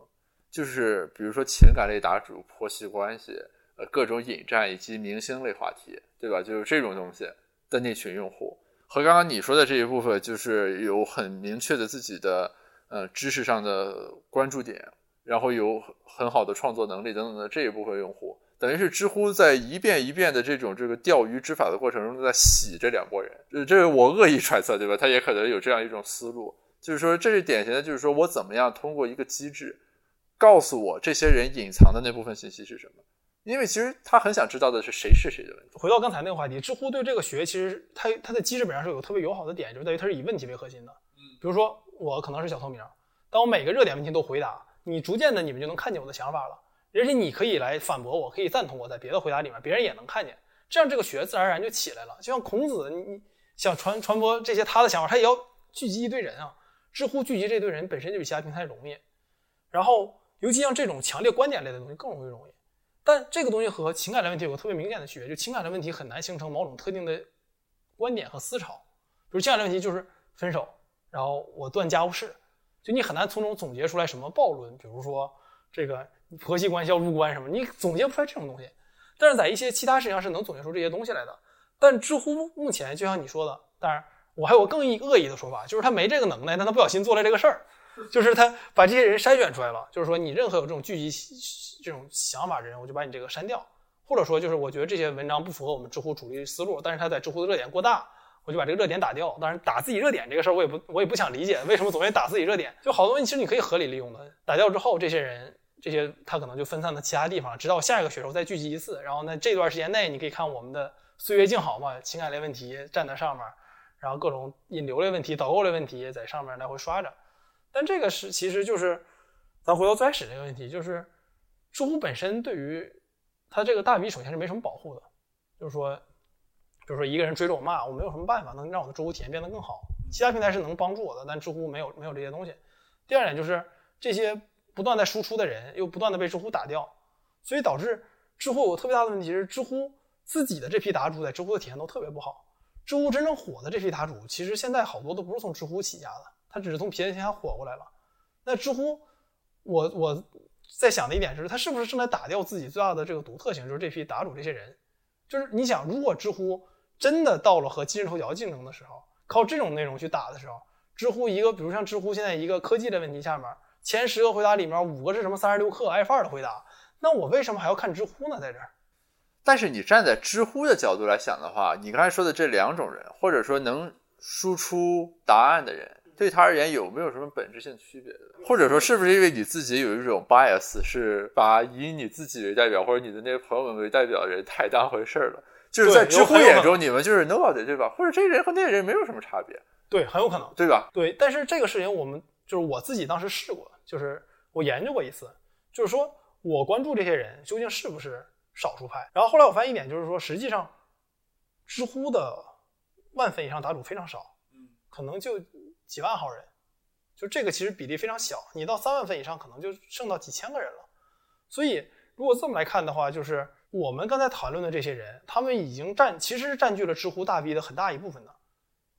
就是比如说情感类答主、婆媳关系、呃各种引战以及明星类话题，对吧？就是这种东西的那群用户，和刚刚你说的这一部分，就是有很明确的自己的呃知识上的关注点。然后有很好的创作能力等等的这一部分用户，等于是知乎在一遍一遍的这种这个钓鱼执法的过程中，在洗这两拨人。这这是我恶意揣测，对吧？他也可能有这样一种思路，就是说这是典型的，就是说我怎么样通过一个机制，告诉我这些人隐藏的那部分信息是什么？因为其实他很想知道的是谁是谁的问题。回到刚才那个话题，知乎对这个学其实它它的机制本上是有特别友好的点，就是在于它是以问题为核心的。嗯，比如说我可能是小透明，当我每个热点问题都回答。你逐渐的，你们就能看见我的想法了，而且你可以来反驳我，可以赞同我在别的回答里面，别人也能看见，这样这个学自然而然就起来了。就像孔子，你想传传播这些他的想法，他也要聚集一堆人啊。知乎聚集这堆人本身就比其他平台容易，然后尤其像这种强烈观点类的东西更容易容易。但这个东西和情感类问题有个特别明显的区别，就情感类问题很难形成某种特定的观点和思潮，比如情感类问题就是分手，然后我断家务事。就你很难从中总结出来什么暴论，比如说这个婆媳关系要入关什么，你总结不出来这种东西。但是在一些其他事情上是能总结出这些东西来的。但知乎目前就像你说的，当然我还有更恶意的说法，就是他没这个能耐，但他不小心做了这个事儿，就是他把这些人筛选出来了。就是说你任何有这种聚集这种想法的人，我就把你这个删掉，或者说就是我觉得这些文章不符合我们知乎主力思路，但是他在知乎的热点过大。我就把这个热点打掉。当然，打自己热点这个事儿，我也不，我也不想理解为什么总愿意打自己热点。就好多东西，其实你可以合理利用的。打掉之后，这些人，这些它可能就分散到其他地方，直到下一个选手再聚集一次。然后呢，这段时间内，你可以看我们的岁月静好嘛，情感类问题站在上面，然后各种引流类问题、导购类问题在上面来回刷着。但这个是，其实就是咱回到最开始这个问题，就是知乎本身对于它这个大 V 首先是没什么保护的，就是说。比如说一个人追着我骂，我没有什么办法能让我的知乎体验变得更好。其他平台是能帮助我的，但知乎没有没有这些东西。第二点就是这些不断在输出的人又不断的被知乎打掉，所以导致知乎有特别大的问题是，知乎自己的这批答主在知乎的体验都特别不好。知乎真正火的这批答主，其实现在好多都不是从知乎起家的，他只是从别的平台火过来了。那知乎，我我在想的一点是，他是不是正在打掉自己最大的这个独特性，就是这批答主这些人，就是你想，如果知乎。真的到了和今日头条竞争的时候，靠这种内容去打的时候，知乎一个，比如像知乎现在一个科技的问题下面，前十个回答里面五个是什么三十六氪、爱范儿的回答，那我为什么还要看知乎呢？在这儿。但是你站在知乎的角度来想的话，你刚才说的这两种人，或者说能输出答案的人，对他而言有没有什么本质性区别的？或者说是不是因为你自己有一种 bias，是把以你自己为代表或者你的那些朋友们为代表的人太当回事儿了？就是在知乎眼中，你们就是 nobody，对吧？或者这人和那人没有什么差别，对，很有可能，对吧？对，但是这个事情我们就是我自己当时试过，就是我研究过一次，就是说我关注这些人究竟是不是少数派。然后后来我发现一点，就是说实际上知乎的万粉以上答主非常少，嗯，可能就几万号人，就这个其实比例非常小。你到三万粉以上，可能就剩到几千个人了。所以如果这么来看的话，就是。我们刚才谈论的这些人，他们已经占，其实是占据了知乎大 V 的很大一部分的，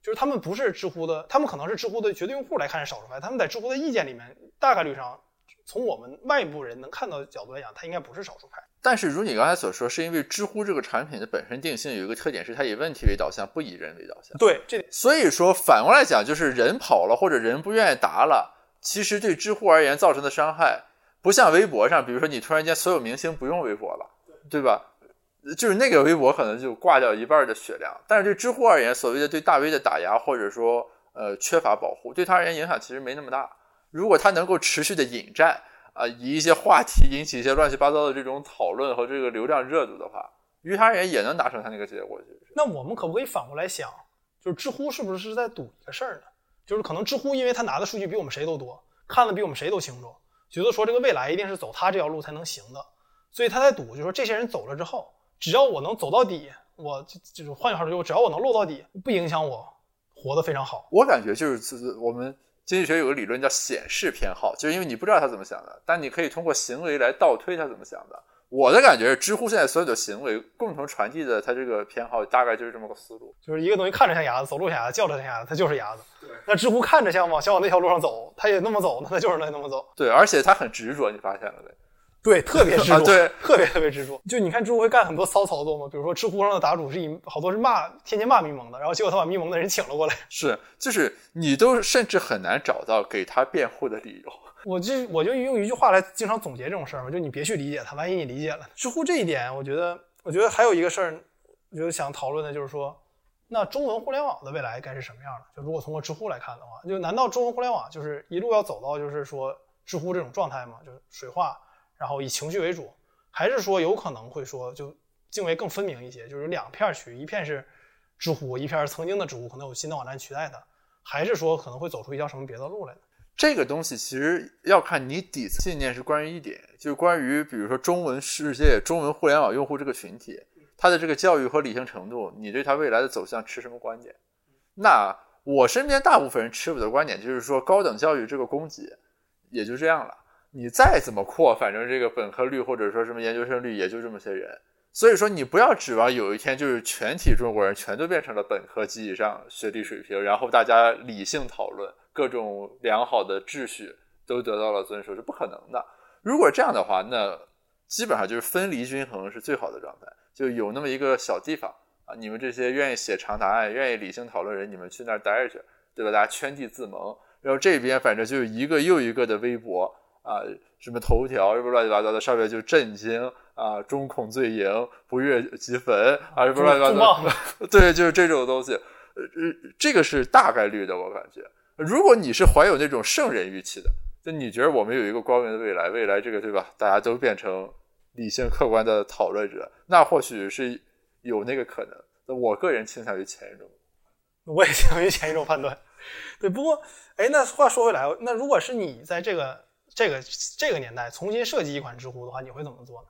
就是他们不是知乎的，他们可能是知乎的绝对用户来看是少数派，他们在知乎的意见里面，大概率上，从我们外部人能看到的角度来讲，他应该不是少数派。但是如你刚才所说，是因为知乎这个产品的本身定性有一个特点，是它以问题为导向，不以人为导向。对，这所以说反过来讲，就是人跑了或者人不愿意答了，其实对知乎而言造成的伤害，不像微博上，比如说你突然间所有明星不用微博了，对吧？就是那个微博可能就挂掉一半的血量，但是对知乎而言，所谓的对大 V 的打压或者说呃缺乏保护，对他而言影响其实没那么大。如果他能够持续的引战，啊，以一些话题引起一些乱七八糟的这种讨论和这个流量热度的话，于他而言也能达成他那个结果。那我们可不可以反过来想，就是知乎是不是是在赌一个事儿呢？就是可能知乎因为他拿的数据比我们谁都多，看的比我们谁都清楚，觉得说这个未来一定是走他这条路才能行的，所以他在赌，就是说这些人走了之后，只要我能走到底，我就就是换句话说，只要我能落到底，不影响我活得非常好。我感觉就是我们。经济学有个理论叫显示偏好，就是因为你不知道他怎么想的，但你可以通过行为来倒推他怎么想的。我的感觉是，知乎现在所有的行为共同传递的他这个偏好，大概就是这么个思路：就是一个东西看着像鸭子，走路像鸭子，叫着像鸭子，它就是鸭子。那知乎看着像往想往那条路上走，它也那么走，那它就是那那么走。对，而且它很执着，你发现了没？对，特别执着，对，特别特别执着。就你看知乎会干很多骚操作吗？比如说知乎上的答主是以好多是骂，天天骂咪蒙的，然后结果他把咪蒙的人请了过来。是，就是你都甚至很难找到给他辩护的理由。[LAUGHS] 我就我就用一句话来经常总结这种事儿嘛，就你别去理解他，万一你理解了。知乎这一点，我觉得，我觉得还有一个事儿，我觉得想讨论的就是说，那中文互联网的未来该是什么样的？就如果通过知乎来看的话，就难道中文互联网就是一路要走到就是说知乎这种状态吗？就是水化？然后以情绪为主，还是说有可能会说就泾渭更分明一些，就是两片区域，一片是知乎，一片是曾经的知乎，可能有新的网站取代它，还是说可能会走出一条什么别的路来呢？这个东西其实要看你底层信念是关于一点，就是关于比如说中文世界、中文互联网用户这个群体，他的这个教育和理性程度，你对他未来的走向持什么观点？那我身边大部分人持有的观点就是说，高等教育这个供给也就这样了。你再怎么扩，反正这个本科率或者说什么研究生率也就这么些人，所以说你不要指望有一天就是全体中国人全都变成了本科及以上学历水平，然后大家理性讨论，各种良好的秩序都得到了遵守，是不可能的。如果这样的话，那基本上就是分离均衡是最好的状态，就有那么一个小地方啊，你们这些愿意写长答案、愿意理性讨论人，你们去那儿待着去，对吧？大家圈地自萌，然后这边反正就一个又一个的微博。啊，什么头条，什么乱七八糟的，上面就震惊啊，中恐罪赢，不悦即焚啊，什么乱七八糟，[LAUGHS] 对，就是这种东西，呃，这个是大概率的，我感觉。如果你是怀有那种圣人预期的，就你觉得我们有一个光明的未来，未来这个对吧？大家都变成理性客观的讨论者，那或许是有那个可能。那我个人倾向于前一种，[LAUGHS] 我也倾向于前一种判断。[LAUGHS] 对，不过，哎，那话说回来，那如果是你在这个。这个这个年代重新设计一款知乎的话，你会怎么做呢？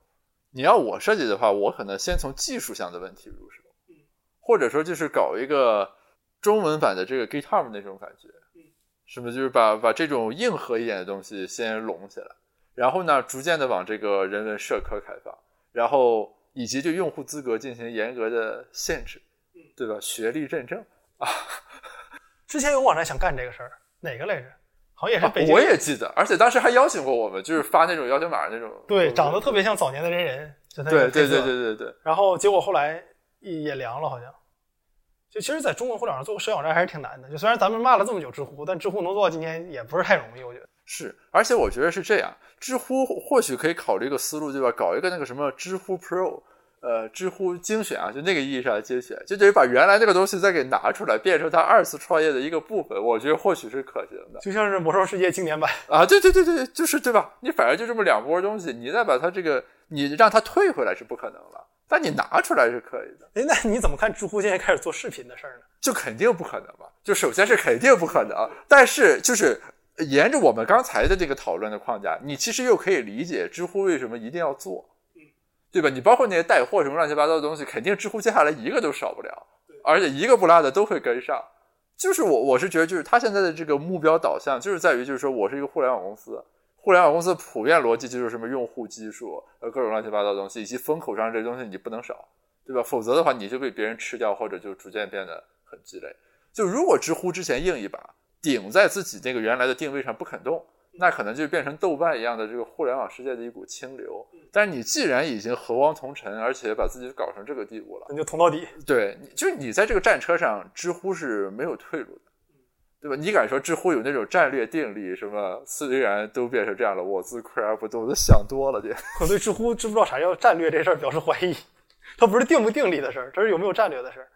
你要我设计的话，我可能先从技术上的问题入手，或者说就是搞一个中文版的这个 GitHub 那种感觉，是不是就是把把这种硬核一点的东西先拢起来，然后呢，逐渐的往这个人文社科开放，然后以及对用户资格进行严格的限制，对吧？学历认证啊，之前有网站想干这个事儿，哪个来着？好像也是北京，我也记得，而且当时还邀请过我们，就是发那种邀请码那种。对，长得特别像早年的人人。对对对对对对。然后结果后来也凉了，好像。就其实，在中国互联网上做个社交网站还是挺难的。就虽然咱们骂了这么久知乎，但知乎能做到今天也不是太容易，我觉得。是，而且我觉得是这样，知乎或许可以考虑一个思路，对吧？搞一个那个什么知乎 Pro。呃，知乎精选啊，就那个意义上的精选，就等于把原来那个东西再给拿出来，变成他二次创业的一个部分。我觉得或许是可行的，就像是魔兽世界经典版啊，对对对对，就是对吧？你反正就这么两波东西，你再把它这个，你让它退回来是不可能了，但你拿出来是可以的。哎，那你怎么看知乎现在开始做视频的事儿呢？就肯定不可能嘛，就首先是肯定不可能，但是就是沿着我们刚才的这个讨论的框架，你其实又可以理解知乎为什么一定要做。对吧？你包括那些带货什么乱七八糟的东西，肯定知乎接下来一个都少不了，而且一个不落的都会跟上。就是我，我是觉得，就是他现在的这个目标导向，就是在于，就是说我是一个互联网公司，互联网公司普遍逻辑就是什么用户基数，呃，各种乱七八糟的东西，以及风口上这东西你不能少，对吧？否则的话，你就被别人吃掉，或者就逐渐变得很鸡肋。就如果知乎之前硬一把，顶在自己那个原来的定位上不肯动。那可能就变成豆瓣一样的这个互联网世界的一股清流。但是你既然已经和光同尘，而且把自己搞成这个地步了，那就同到底。对，就你在这个战车上，知乎是没有退路的，对吧？你敢说知乎有那种战略定力？什么虽然都变成这样了，我自愧而不动，我都想多了。这我对知乎知不知道啥叫战略这事儿表示怀疑。它不是定不定力的事儿，这是有没有战略的事儿，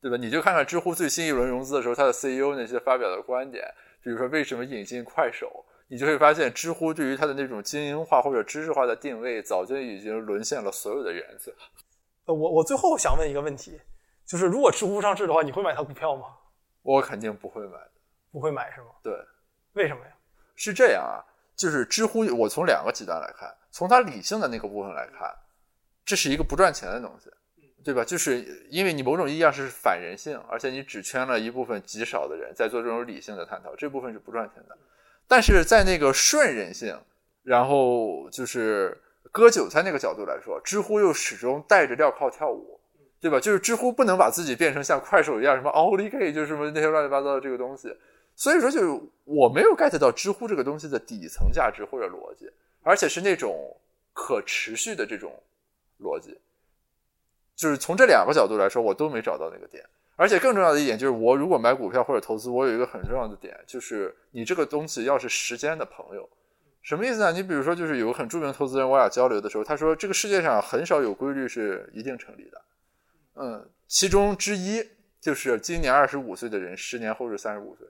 对吧？你就看看知乎最新一轮融资的时候，它的 CEO 那些发表的观点，比如说为什么引进快手。你就会发现，知乎对于它的那种精英化或者知识化的定位，早就已经沦陷了所有的原则。呃，我我最后想问一个问题，就是如果知乎上市的话，你会买它股票吗？我肯定不会买的，不会买是吗？对，为什么呀？是这样啊，就是知乎，我从两个极端来看，从它理性的那个部分来看，这是一个不赚钱的东西，对吧？就是因为你某种意义上是反人性，而且你只圈了一部分极少的人在做这种理性的探讨，这部分是不赚钱的。但是在那个顺人性，然后就是割韭菜那个角度来说，知乎又始终带着镣铐跳舞，对吧？就是知乎不能把自己变成像快手一样什么 Only K，就是什么那些乱七八糟的这个东西。所以说，就是我没有 get 到知乎这个东西的底层价值或者逻辑，而且是那种可持续的这种逻辑。就是从这两个角度来说，我都没找到那个点。而且更重要的一点就是，我如果买股票或者投资，我有一个很重要的点，就是你这个东西要是时间的朋友，什么意思呢？你比如说，就是有个很著名的投资人，我俩交流的时候，他说这个世界上很少有规律是一定成立的。嗯，其中之一就是今年二十五岁的人，十年后是三十五岁。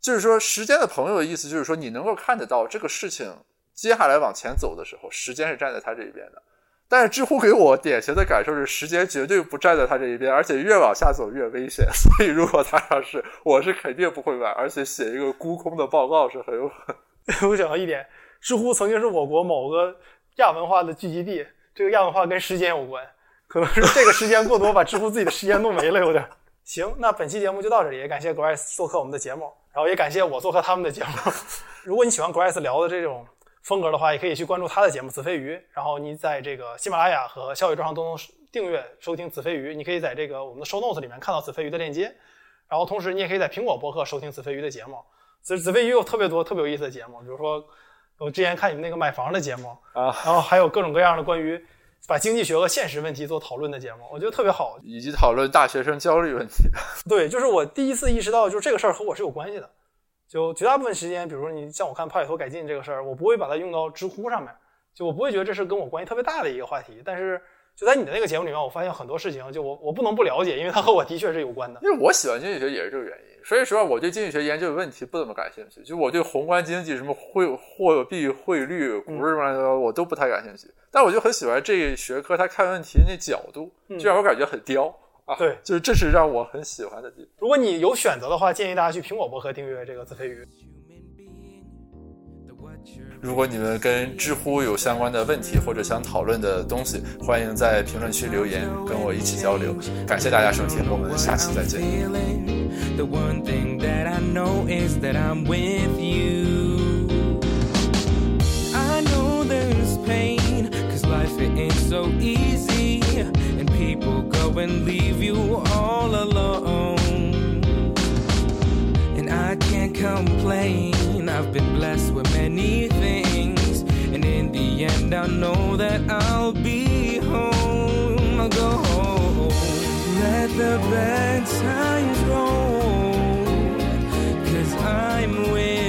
就是说，时间的朋友的意思就是说，你能够看得到这个事情接下来往前走的时候，时间是站在他这一边的。但是知乎给我典型的感受是，时间绝对不站在他这一边，而且越往下走越危险。[LAUGHS] 所以，如果他上市，我是肯定不会买，而且写一个沽空的报告是很有可能。[LAUGHS] 我想到一点，知乎曾经是我国某个亚文化的聚集地，这个亚文化跟时间有关，可能是这个时间过多，把知乎自己的时间弄没了，有点。行，那本期节目就到这里，也感谢 Grace 做客我们的节目，然后也感谢我做客他们的节目。[LAUGHS] 如果你喜欢 Grace 聊的这种。风格的话，也可以去关注他的节目《子非鱼》，然后你在这个喜马拉雅和小宇宙上都能订阅收听《子非鱼》。你可以在这个我们的 Show Notes 里面看到《子非鱼》的链接，然后同时你也可以在苹果播客收听《子非鱼》的节目。子子非鱼有特别多特别有意思的节目，比如说我之前看你们那个买房的节目啊，然后还有各种各样的关于把经济学和现实问题做讨论的节目，我觉得特别好，以及讨论大学生焦虑问题。对，就是我第一次意识到，就是这个事儿和我是有关系的。就绝大部分时间，比如说你像我看帕里托改进这个事儿，我不会把它用到知乎上面，就我不会觉得这是跟我关系特别大的一个话题。但是就在你的那个节目里面，我发现很多事情，就我我不能不了解，因为它和我的确是有关的。因为我喜欢经济学也是这个原因。所以说，我对经济学研究的问题不怎么感兴趣。就我对宏观经济什么汇货币汇率、股市什么我都不太感兴趣。但我就很喜欢这个学科，他看问题那角度，就让我感觉很刁。对，就是这是让我很喜欢的地方。如果你有选择的话，建议大家去苹果博客订阅这个自飞鱼。如果你们跟知乎有相关的问题或者想讨论的东西，欢迎在评论区留言，跟我一起交流。感谢大家收听，我们下期再见。and leave you all alone. And I can't complain, I've been blessed with many things. And in the end, I know that I'll be home. I'll go home. Let the bad times roll, cause I'm with.